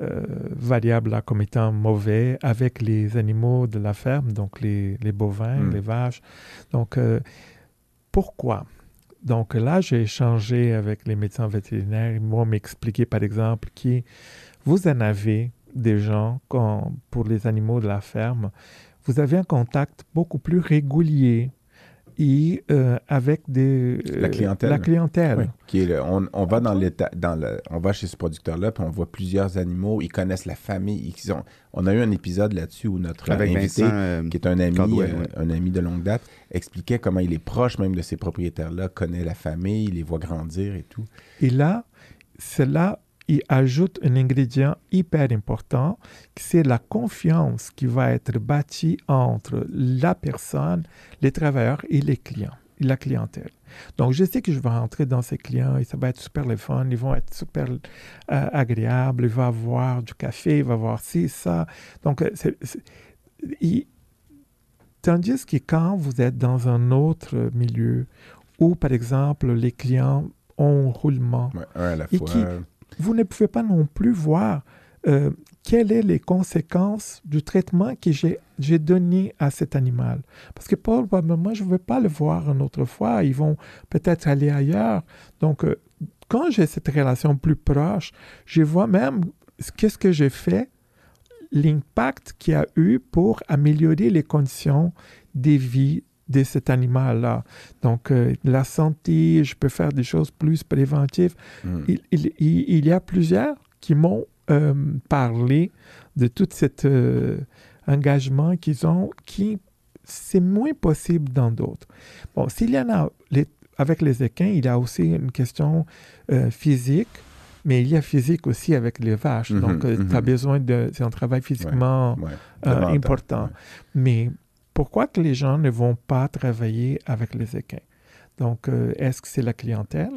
D: euh, variables là, comme étant mauvais avec les animaux de la ferme, donc les, les bovins,
B: Mm.
D: les vaches. Donc, euh, pourquoi? Donc là, j'ai échangé avec les médecins vétérinaires. Ils m'ont expliqué, par exemple, que vous en avez des gens, quand, pour les animaux de la ferme, vous avez un contact beaucoup plus régulier et euh, avec des, euh,
B: La clientèle.
D: La clientèle.
B: Oui, qui est le- on, on va dans l'état, dans le, on va chez ce producteur-là, puis on voit plusieurs animaux. Ils connaissent la famille. Ils ont, on a eu un épisode là-dessus où notre
A: Avec
B: invité,
A: Vincent, euh,
B: qui est un ami, euh,
A: ouais.
B: un ami de longue date, expliquait comment il est proche même de ces propriétaires-là, connaît la famille, les voit grandir et tout.
D: Et là, cela il ajoute un ingrédient hyper important, c'est la confiance qui va être bâtie entre la personne, les travailleurs et les clients, la clientèle. Donc, je sais que je vais rentrer dans ces clients et ça va être super le fun, ils vont être super euh, agréables, il va avoir du café, il va avoir ci, ça. Donc, euh, c'est- c'est- il- tandis que quand vous êtes dans un autre milieu où, par exemple, les clients ont un roulement,
B: Ouais, un à la
D: Et
B: fois.
D: qui- vous ne pouvez pas non plus voir euh, quelles sont les conséquences du traitement que j'ai donné à cet animal. Parce que probablement, je ne vais pas le voir une autre fois. Ils vont peut-être aller ailleurs. Donc, euh, quand j'ai cette relation plus proche, je vois même ce- qu'est-ce que j'ai fait, l'impact qu'il y a eu pour améliorer les conditions de vie de cet animal-là. Donc, euh, la santé, je peux faire des choses plus préventives
B: Mm.
D: il, il- il- il y a plusieurs qui m'ont euh, parlé de tout cet euh, engagement qu'ils ont, qui c'est moins possible dans d'autres. Bon, s'il y en a les- avec les équins, il y a aussi une question physique, mais il y a physique aussi avec les vaches.
B: Mhm,
D: Donc, tu as
B: mhm.
D: besoin de... C'est un travail physiquement
B: Ouais,
D: euh, important.
B: ouais.
D: Mais pourquoi que les gens ne vont pas travailler avec les équins? Donc, euh, est-ce que c'est la clientèle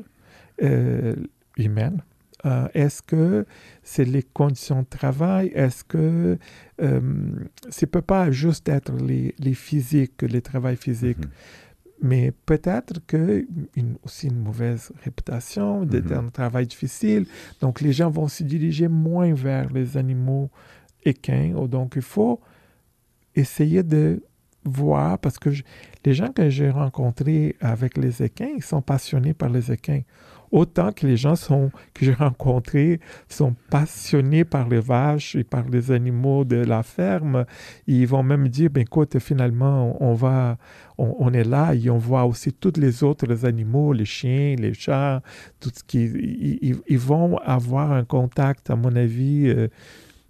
D: euh, humaine? Euh, est-ce que c'est les conditions de travail? Est-ce que ça ne peut pas juste être les, les physiques, les travails physiques,
B: Mhm.
D: mais peut-être que une, aussi une mauvaise réputation,
B: Mhm.
D: un travail difficile. Donc, les gens vont se diriger moins vers les animaux équins. Donc, il faut essayer de voir, parce que je- les gens que j'ai rencontrés avec les équins, ils sont passionnés par les équins. Autant que les gens sont, que j'ai rencontrés sont passionnés par les vaches et par les animaux de la ferme. Ils vont même dire, ben écoute, finalement, on va, on, on est là et on voit aussi tous les autres animaux, les chiens, les chats, tout ce qui, ils, vont avoir un contact, à mon avis, euh,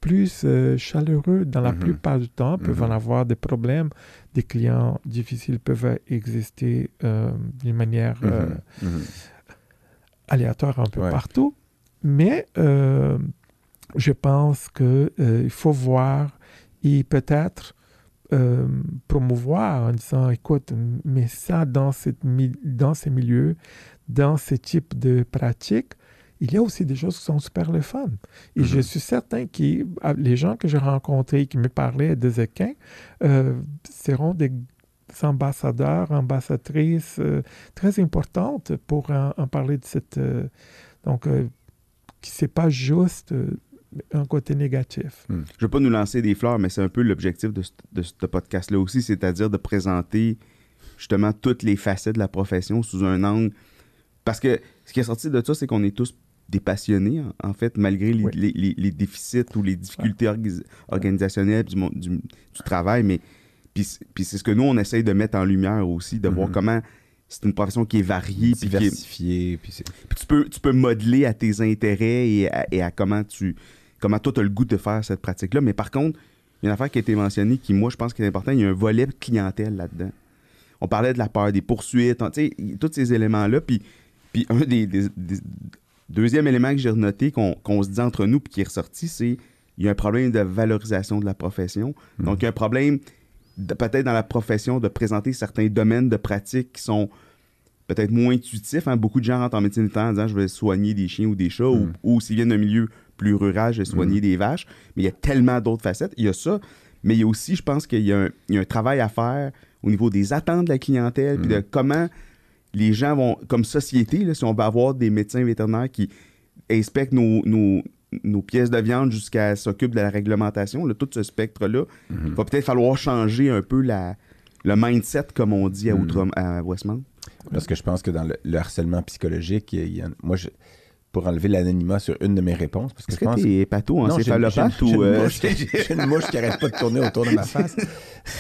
D: plus euh, chaleureux dans la
B: Mhm.
D: plupart du temps, peuvent en
B: Mhm.
D: avoir des problèmes, des clients difficiles peuvent exister euh, d'une manière euh,
B: Mhm. Mhm.
D: aléatoire un peu
B: Ouais.
D: partout. Mais euh, je pense qu'il faut voir et peut-être promouvoir en disant, écoute, mais ça, dans, cette mi- dans ces milieux, dans ce type de pratiques, il y a aussi des choses qui sont super le fun. Et je
B: Mhm.
D: suis certain que les gens que j'ai rencontrés qui me parlaient des équins euh, seront des ambassadeurs, ambassadrices euh, très importantes pour en, en parler de cette... euh, donc, qui c'est pas juste un côté négatif.
A: Je veux pas nous lancer des fleurs, mais c'est un peu l'objectif de, ce- de ce podcast-là aussi, c'est-à-dire de présenter justement toutes les facettes de la profession sous un angle. Parce que ce qui est sorti de ça, c'est qu'on est tous des passionnés, en, en fait, malgré les,
D: Oui.
A: les- les- les déficits ou les difficultés orga- organisationnelles du, monde- du, du travail. Mais puis, c'est ce que nous, on essaye de mettre en lumière aussi, de voir
B: Mhm.
A: comment c'est une profession qui est variée, puis qui est-
B: Diversifié, puis
A: tu peux, tu peux modeler à tes intérêts et à, et à comment tu comment toi tu as le goût de faire cette pratique-là. Mais par contre, il y a une affaire qui a été mentionnée qui, moi, je pense qu'il est important. Il y a un volet clientèle là-dedans. On parlait de la peur des poursuites, tous ces éléments-là. Puis, puis un des, des- des- deuxième élément que j'ai noté qu'on se dit entre nous puis qui est ressorti, c'est il y a un problème de valorisation de la profession. Donc, il y a un problème peut-être dans la profession de présenter certains domaines de pratique qui sont peut-être moins intuitifs. hein. Beaucoup de gens rentrent en médecine vétérinaire en disant je vais soigner des chiens ou des chats, ou,
B: Mm.
A: ou s'ils viennent d'un milieu plus rural, je vais soigner des vaches. Mais il y a tellement d'autres facettes. Il y a ça, mais il y a aussi, je pense qu'il y, y a un travail à faire au niveau des attentes de la clientèle, puis de comment les gens vont, comme société, là, si on veut avoir des médecins vétérinaires qui inspectent nos, nos- nos pièces de viande jusqu'à s'occuper de la réglementation, là, tout ce spectre-là,
B: Mhm.
A: il va peut-être falloir changer un peu la, le mindset, comme on dit à,
B: Mhm.
A: Outram- à Westmount.
B: Parce que je pense que dans le, le harcèlement psychologique, il y a- il y a- moi, je, pour enlever l'anonymat sur une de mes réponses, parce que
A: Est-ce
B: je pense
A: que t'es pato ou... euh,
B: mouche- J'ai une mouche qui arrête pas de tourner autour de ma face.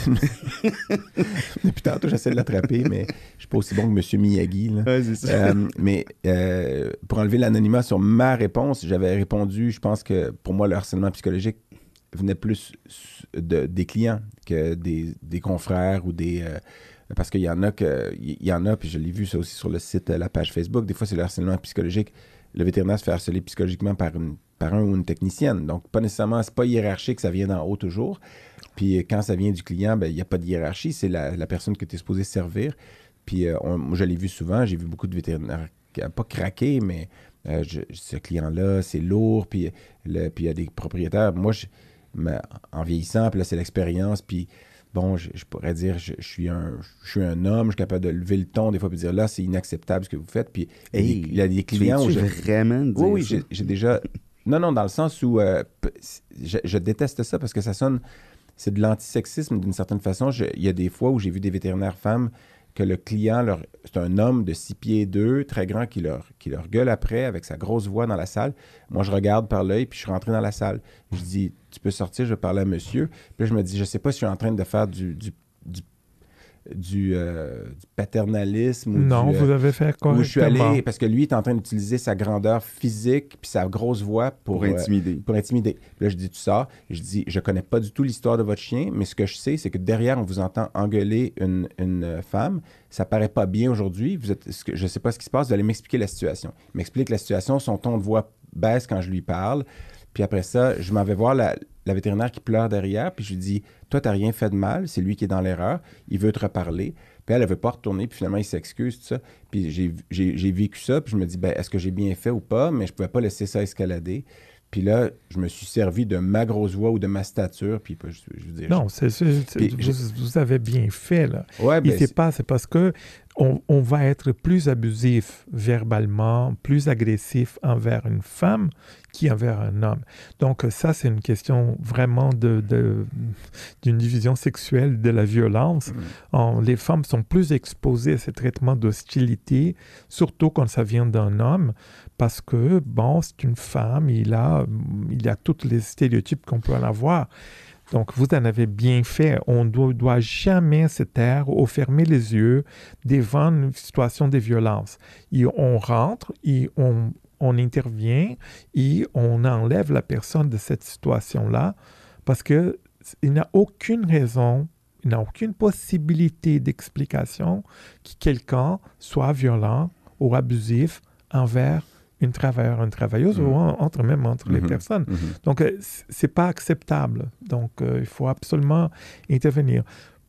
B: Depuis tantôt, j'essaie de l'attraper, mais je suis pas aussi bon que M. Miyagi. là.
A: Ouais, c'est ça.
B: Euh, mais euh, pour enlever l'anonymat sur ma réponse, j'avais répondu, je pense que pour moi, le harcèlement psychologique venait plus de, des clients que des, des confrères ou des... euh, parce qu'il y en a que il y en a, puis je l'ai vu ça aussi sur le site, la page Facebook, des fois c'est le harcèlement psychologique. Le vétérinaire se fait harceler psychologiquement par, une, par un ou une technicienne. Donc, pas nécessairement, c'est pas hiérarchique, ça vient d'en haut toujours. Puis euh, quand ça vient du client, ben, il n'y a pas de hiérarchie, c'est la, personne que tu es supposé servir. Puis euh, moi, je l'ai vu souvent, j'ai vu beaucoup de vétérinaires, qui a pas craqué, mais euh, ce client-là, c'est lourd, puis le- puis il y a des propriétaires. Moi, je, mais en vieillissant, puis là, c'est l'expérience, puis bon, je, je pourrais dire, je, je suis un, je suis un homme, je suis capable de lever le ton des fois, puis dire là, c'est inacceptable ce que vous faites. Puis il y a des-
A: Hey,
B: il y a des
A: tu
B: clients où je,
A: vraiment dire
B: oui, oui, j'ai- déjà. Non, non, dans le sens où euh, je, je déteste ça parce que ça sonne. C'est de l'antisexisme d'une certaine façon. Il y a des fois où j'ai vu des vétérinaires femmes que le client, c'est un homme de 6 pieds 2, très grand, qui leur, gueule après avec sa grosse voix dans la salle. Moi, je regarde par l'œil, puis je suis rentré dans la salle. Je dis, tu peux sortir, je vais parler à monsieur. Puis je me dis, je sais pas si je suis en train de faire du, du, euh, du paternalisme ou
D: Non,
B: du, euh,
D: vous avez fait
B: où je suis allé, parce que lui est en train d'utiliser sa grandeur physique puis sa grosse voix pour,
A: Pour
B: euh,
A: intimider.
B: pour intimider. Puis là, je dis, tu sors. Je dis, je connais pas du tout l'histoire de votre chien, mais ce que je sais, c'est que derrière, on vous entend engueuler une, une, euh, femme. Ça paraît pas bien aujourd'hui. Vous êtes, ce que, je sais pas ce qui se passe. Vous allez m'expliquer la situation. Il m'explique la situation. Son ton de voix baisse quand je lui parle. Puis après ça, je m'en vais voir la, la vétérinaire qui pleure derrière. Puis je lui dis, toi, t'as rien fait de mal. C'est lui qui est dans l'erreur. Il veut te reparler. Puis elle, elle veut pas retourner. Puis finalement, il s'excuse, tout ça. Puis j'ai- vécu ça. Puis je me dis, ben, est-ce que j'ai bien fait ou pas? Mais je pouvais pas laisser ça escalader. Puis là, je me suis servi de ma grosse voix ou de ma stature. Puis je, je veux dire.
D: Non, c'est, vous, vous avez bien fait, là.
B: ouais,
D: Il
B: ben, c'est-
D: pas, c'est parce que on, on va être plus abusif verbalement, plus agressif envers une femme qu'envers un homme. Donc ça, c'est une question vraiment de, de- d'une division sexuelle de la violence.
B: Mm.
D: On- les femmes sont plus exposées à ces traitements d'hostilité, surtout quand ça vient d'un homme, parce que, bon, c'est une femme, il a, il a tous les stéréotypes qu'on peut en avoir. Donc, vous en avez bien fait. On ne doit, doit jamais se taire ou fermer les yeux devant une situation de violence. Et on rentre et on, on intervient et on enlève la personne de cette situation-là parce qu'il n'y a aucune raison, il n'y a aucune possibilité d'explication que quelqu'un soit violent ou abusif envers une travailleuse, une travailleuse ou en- entre même entre les
B: Mhm.
D: personnes.
B: Mhm.
D: Donc, euh, c'est pas acceptable. Donc, euh, il faut absolument intervenir.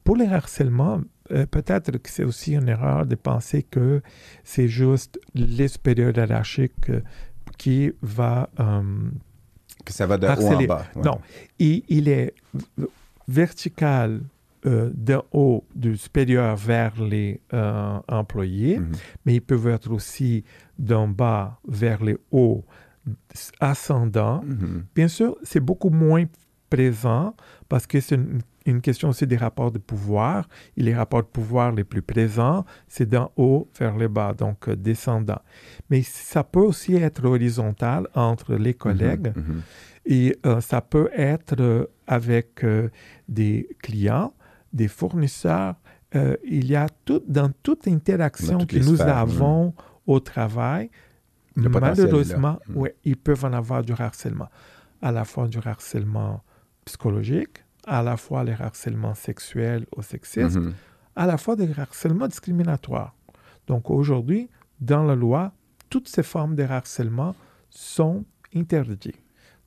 D: Pour les harcèlements, euh, peut-être que c'est aussi une erreur de penser que c'est juste les supérieurs hiérarchiques qui va... euh,
B: Que ça va de haut en
D: harceler.
B: bas. ouais.
D: Non, il, il est vertical euh, de haut, du supérieur vers les euh, employés,
B: Mhm.
D: mais ils peuvent être aussi d'en bas vers les hauts, ascendant.
B: Mhm.
D: Bien sûr, c'est beaucoup moins présent parce que c'est une, une question aussi des rapports de pouvoir. Et les rapports de pouvoir les plus présents, c'est d'en haut vers le bas, donc euh, descendant. Mais ça peut aussi être horizontal entre les collègues
B: Mhm.
D: et euh, ça peut être euh, avec euh, des clients, des fournisseurs. Euh, il y a tout, dans toute interaction
B: Dans
D: que nous
B: sphères,
D: avons au travail,
B: Le
D: malheureusement, ouais, ils peuvent en avoir du harcèlement. À la fois du harcèlement psychologique, à la fois le harcèlement sexuel ou sexiste,
B: Mhm.
D: à la fois des harcèlements discriminatoires. Donc aujourd'hui, dans la loi, toutes ces formes de harcèlement sont interdites.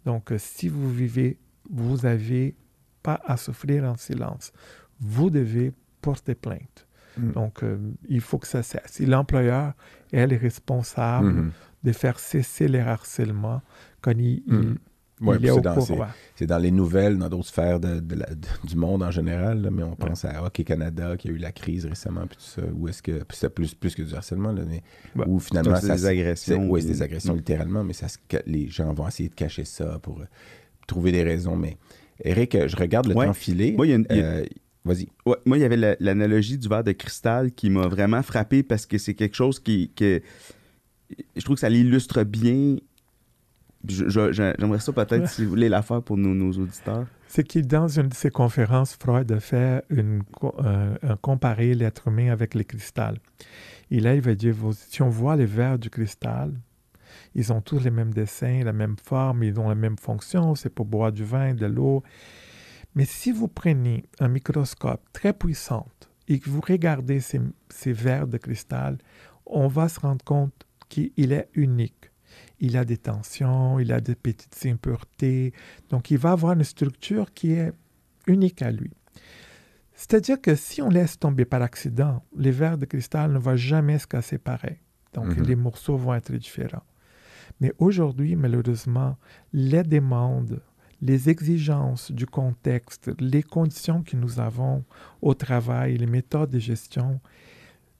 D: Donc euh, si vous vivez, vous n'avez pas à souffrir en silence. Vous devez porter plainte.
B: Mm.
D: Donc euh, il faut que ça cesse. Si l'employeur est le responsable
B: Mhm.
D: de faire cesser les harcèlements quand il,
B: Mm.
D: Il
B: puis
D: est
B: c'est
D: au
B: dans,
D: courant.
B: c'est-
D: Ouais.
B: c'est dans les nouvelles, dans d'autres sphères de, de la- de- du monde en général, là, mais on pense à Hockey Canada qui a eu la crise récemment, puis tout ça, où est-ce que, puis c'est plus, plus que du harcèlement, là, mais
D: Ouais.
B: où finalement,
A: c'est
B: ça
A: des agressions.
B: oui, c'est des agressions littéralement, mais ça les gens vont essayer de cacher ça pour euh, trouver des raisons, mais Eric, je regarde le
A: Ouais.
B: temps filer.
A: Moi, il y a une- il y a-
B: Euh, Vas-y.
A: Ouais, moi, il y avait la- l'analogie du verre de cristal qui m'a vraiment frappé parce que c'est quelque chose qui, que je trouve que ça l'illustre bien. J'aimerais ça peut-être, si vous voulez la faire pour nos, nos auditeurs.
D: C'est que dans une de ses conférences, Freud a fait une, euh, un comparer l'être humain avec le cristal. Et là, il va dire, si on voit les verres du cristal, ils ont tous les mêmes dessins, la même forme, ils ont la même fonction, c'est pour boire du vin, de l'eau. Mais si vous prenez un microscope très puissant et que vous regardez ces, ces verres de cristal, on va se rendre compte qu'il est unique. Il a des tensions, il a des petites impuretés, donc il va avoir une structure qui est unique à lui. C'est-à-dire que si on laisse tomber par accident, les verres de cristal ne vont jamais se casser pareil. Donc
B: Mhm.
D: les morceaux vont être différents. Mais aujourd'hui, malheureusement, les demandes, les exigences du contexte, les conditions que nous avons au travail, les méthodes de gestion,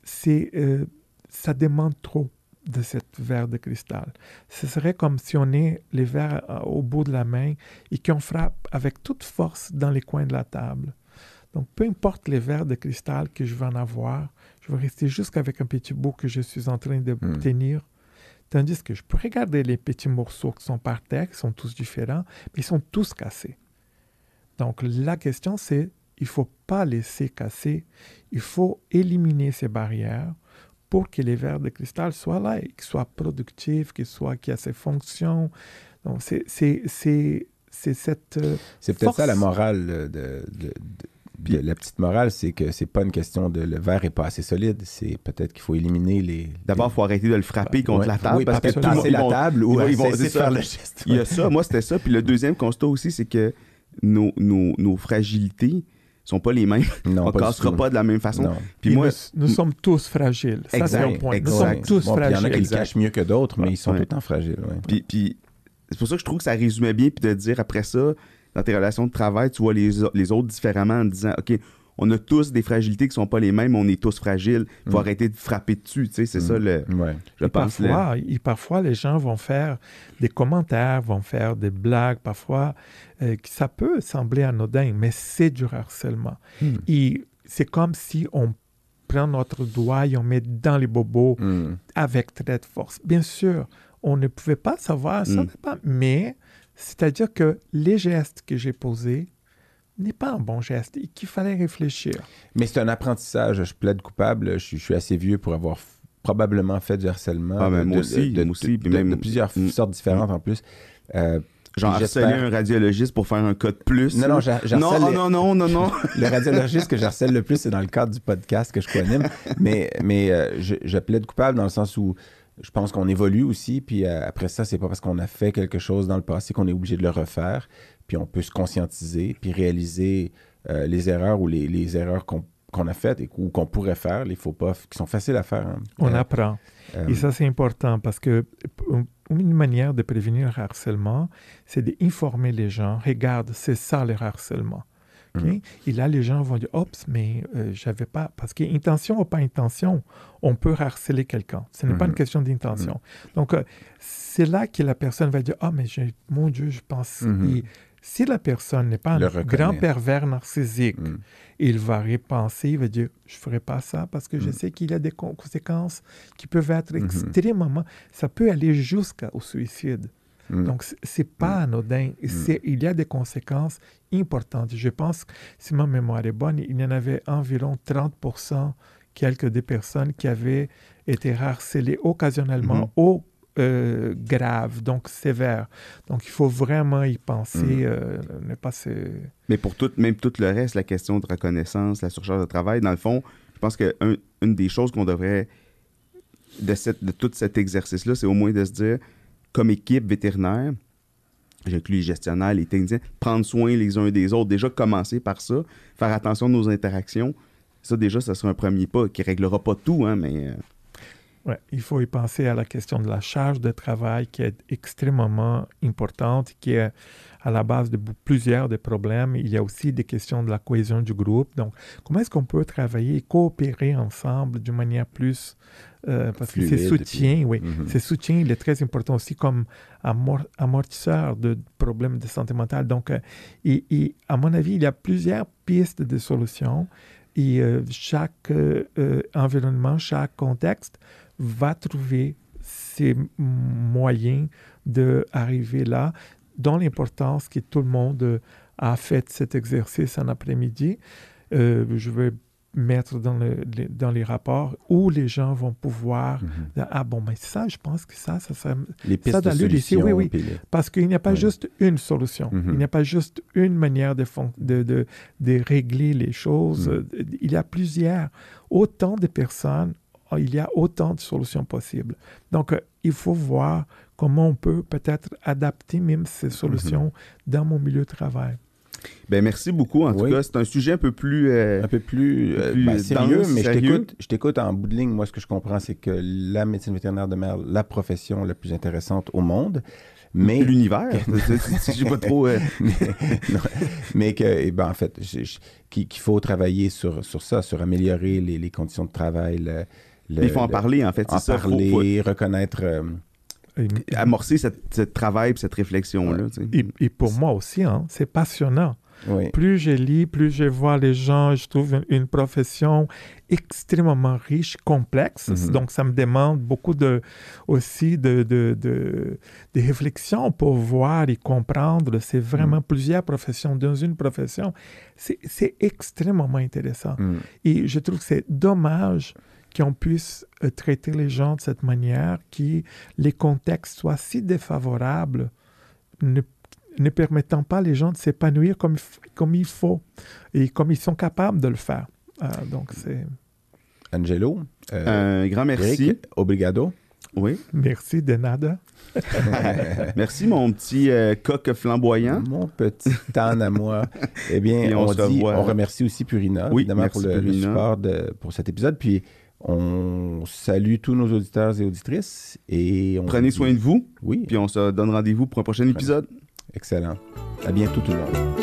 D: c'est, euh, ça demande trop de cette verre de cristal. Ce serait comme si on est les verres euh, au bout de la main et qu'on frappe avec toute force dans les coins de la table. Donc, peu importe les verres de cristal que je vais en avoir, je vais rester jusqu'avec un petit bout que je suis en train de
B: Hmm.
D: tenir. Tandis que je peux regarder les petits morceaux qui sont par terre, qui sont tous différents, mais ils sont tous cassés. Donc, la question, c'est il ne faut pas laisser casser, il faut éliminer ces barrières pour que les verres de cristal soient là, et qu'ils soient productifs, qu'ils soient, qu'il y a ces fonctions. Donc, c'est, c'est, c'est, c'est cette... euh,
B: C'est peut-être ça la morale de, de- de- de- la petite morale, c'est que c'est pas une question de le verre est pas assez solide, c'est peut-être qu'il faut éliminer les.
A: D'abord, il faut arrêter de le frapper contre
B: Ouais.
A: la table
B: Oui,
A: parce que
D: parce
A: tout
D: que
A: ils
B: la
A: vont-
B: table ou
A: ils vont- ils vont-
B: faire le geste.
A: Il y a ça, moi c'était ça. Puis le deuxième constat aussi, c'est que nos, nos, nos fragilités sont pas les mêmes.
B: Non,
A: On
B: du
A: cassera pas de la même façon.
B: Non.
A: Puis
D: et
A: moi,
D: nous, nous sommes tous fragiles. Ça, c'est un
A: Exact,
D: point. Nous
A: exact.
D: sommes tous
B: Bon, puis Il y en a
D: fragiles.
B: qui le
A: Exact.
B: cachent mieux que d'autres, mais ils sont
A: Ouais.
B: tout le temps fragiles. ouais.
A: Puis, puis c'est pour ça que je trouve que ça résumait bien, puis de dire après ça, dans tes relations de travail, tu vois les, les autres différemment en disant, OK, on a tous des fragilités qui sont pas les mêmes, on est tous fragiles. Il faut
B: Mm.
A: arrêter de frapper dessus, tu sais, c'est
B: Mm.
A: ça le...
B: Ouais.
A: Je
D: Et
A: pense le-
D: parfois, et parfois, les gens vont faire des commentaires, vont faire des blagues, parfois, euh, qui ça peut sembler anodin, mais c'est du harcèlement.
B: Hmm.
D: Et c'est comme si on prend notre doigt et on met dans les bobos
B: Hmm.
D: avec très de force. Bien sûr, on ne pouvait pas savoir ça,
A: Mm.
D: n'est pas, mais c'est-à-dire que les gestes que j'ai posés n'est pas un bon geste et qu'il fallait réfléchir.
B: Mais c'est un apprentissage. Je plaide coupable. Je, suis- je suis assez vieux pour avoir probablement fait du harcèlement.
A: Ah, ben,
B: de-
A: moi
B: de-
A: aussi,
B: de,
A: moi aussi,
B: de-
A: puis
B: de-
A: même-
B: de plusieurs
A: Mm.
B: sortes différentes en plus. Euh,
A: Genre harceler un radiologiste pour faire un cas de plus.
B: non, non,
A: non,
B: j'harcèle
A: oh,
B: les-
A: non, non, non, non.
B: le radiologiste que je harcèle le plus, c'est dans le cadre du podcast que je co-anime. mais mais euh, je, je plaide coupable dans le sens où je pense qu'on évolue aussi. Puis euh, après ça, c'est pas parce qu'on a fait quelque chose dans le passé qu'on est obligé de le refaire. Puis on peut se conscientiser, puis réaliser euh, les erreurs ou les, les erreurs qu'on a faites et, ou qu'on pourrait faire, les faux pas, qui sont faciles à faire. hein.
D: On
B: Euh,
D: apprend.
B: euh,
D: Et ça, c'est important parce que une manière de prévenir le harcèlement, c'est d'informer les gens. Regarde, c'est ça le harcèlement. OK?
B: Mhm.
D: Et là, les gens vont dire, oups, mais euh, j'avais pas. Parce qu'intention ou pas intention, on peut harceler quelqu'un. Ce n'est pas une question d'intention. Donc, euh, c'est là que la personne va dire, ah, mais j'ai- mon Dieu, je pense. Et si la personne n'est pas
B: Le
D: un
B: reconnaît.
D: grand pervers narcissique,
B: mm.
D: il va repenser, il va dire, je ne ferai pas ça parce que je
B: Mm.
D: sais qu'il y a des con- conséquences qui peuvent être
B: Mhm.
D: extrêmement... Ça peut aller jusqu'au suicide.
B: Mm.
D: Donc, c- c'est pas anodin. Il y a des conséquences importantes. Je pense, si ma mémoire est bonne, il y en avait environ 30% quelques des personnes qui avaient été harcelées occasionnellement
A: Mhm.
D: Euh, graves, donc sévères. Donc, il faut vraiment y penser,
B: Mhm.
D: euh, ne pas se...
A: Mais pour tout, même tout le reste, la question de reconnaissance, la surcharge de travail, dans le fond, je pense qu'une une des choses qu'on devrait, de, cette, de tout cet exercice-là, c'est au moins de se dire, comme équipe vétérinaire, j'inclus les gestionnaires, les techniciens, prendre soin les uns des autres, déjà commencer par ça, faire attention à nos interactions. Ça, déjà, ça sera un premier pas qui réglera pas tout, hein, mais...
D: Ouais, il faut y penser à la question de la charge de travail qui est extrêmement importante, qui est à la base de plusieurs des problèmes. Il y a aussi des questions de la cohésion du groupe. Donc, comment est-ce qu'on peut travailler et coopérer ensemble d'une manière plus... euh, parce que ces soutiens, oui,
B: Mhm.
D: ces soutiens, il est très important aussi comme amor- amortisseur de problèmes de santé mentale. Donc, euh, et, et à mon avis, il y a plusieurs pistes de solutions. Et euh, chaque euh, euh, environnement, chaque contexte va trouver ses moyens d'arriver là, dont l'importance que tout le monde a fait cet exercice en après-midi. Euh, je vais mettre dans, le- les, dans les rapports où les gens vont pouvoir...
B: Mhm.
D: dire, Ah bon, mais ça, je pense que ça, ça serait...
B: Les pistes
D: Ça,
B: de
D: dans
B: solutions.
D: oui, oui.
B: les-
D: Parce qu'il n'y a pas juste une solution.
B: Mhm.
D: Il n'y a pas juste une manière de, de, de, de régler les choses.
B: Mhm.
D: Il y a plusieurs. Autant de personnes, il y a autant de solutions possibles. Donc, euh, il faut voir comment on peut peut-être adapter même ces
B: Mhm.
D: solutions dans mon milieu de travail.
A: Ben, merci beaucoup. En tout cas, c'est un sujet un peu plus. euh,
B: un peu plus, euh,
A: plus
B: ben, sérieux,
A: dense,
B: mais je
A: sérieux.
B: t'écoute, je t'écoute en bout de ligne. Moi, ce que je comprends, c'est que la médecine vétérinaire demeure la profession la plus intéressante au monde. Mais,
A: l'univers. si j'ai pas trop. euh,
B: mais, non, mais que, eh ben, en fait, je- je- qu'il qu'il faut travailler sur, sur ça, sur améliorer les, les conditions de travail. le- le-
A: il faut en
B: le-
A: parler, en fait.
B: En
A: ça.
B: Parler,
A: faut
B: reconnaître. euh,
D: Et,
A: amorcer cette, ce travail et cette réflexion-là.
D: et- et pour moi aussi, hein, c'est passionnant.
B: oui.
D: Plus je lis, plus je vois les gens, je trouve une, une profession extrêmement riche, complexe.
B: Mhm.
D: Donc, ça me demande beaucoup de, aussi de, de, de, de réflexion pour voir et comprendre. C'est vraiment
B: Mhm.
D: plusieurs professions dans une profession. C'est c'est extrêmement intéressant.
B: Mm.
D: Et je trouve que c'est dommage qu'on puisse euh, traiter les gens de cette manière, que les contextes soient si défavorables, ne, ne permettant pas les gens de s'épanouir comme, comme il faut et comme ils sont capables de le faire. Euh, donc, c'est...
B: Angelo, euh,
A: Un grand merci.
B: Obrigado.
A: Oui.
D: Merci de nada.
A: Merci, mon petit euh, coq flamboyant.
B: Mon petit âne à moi. Eh bien,
A: on
B: dit, on remercie aussi Purina,
A: Oui,
B: évidemment,
A: merci
B: pour le, support de- pour cet épisode. Puis, on salue tous nos auditeurs et auditrices. Et on
A: Prenez soin de vous,
B: Oui,
A: puis on se donne rendez-vous pour un prochain épisode.
B: excellent. À bientôt, tout le monde.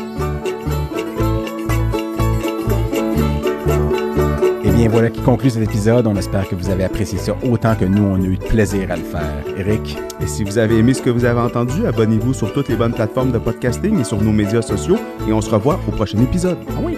B: Eh bien, voilà qui conclut cet épisode. On espère que vous avez apprécié ça autant que nous, on a eu de plaisir à le faire. Eric,
A: Et si vous avez aimé ce que vous avez entendu, abonnez-vous sur toutes les bonnes plateformes de podcasting et sur nos médias sociaux. Et on se revoit au prochain épisode.
B: ah oui,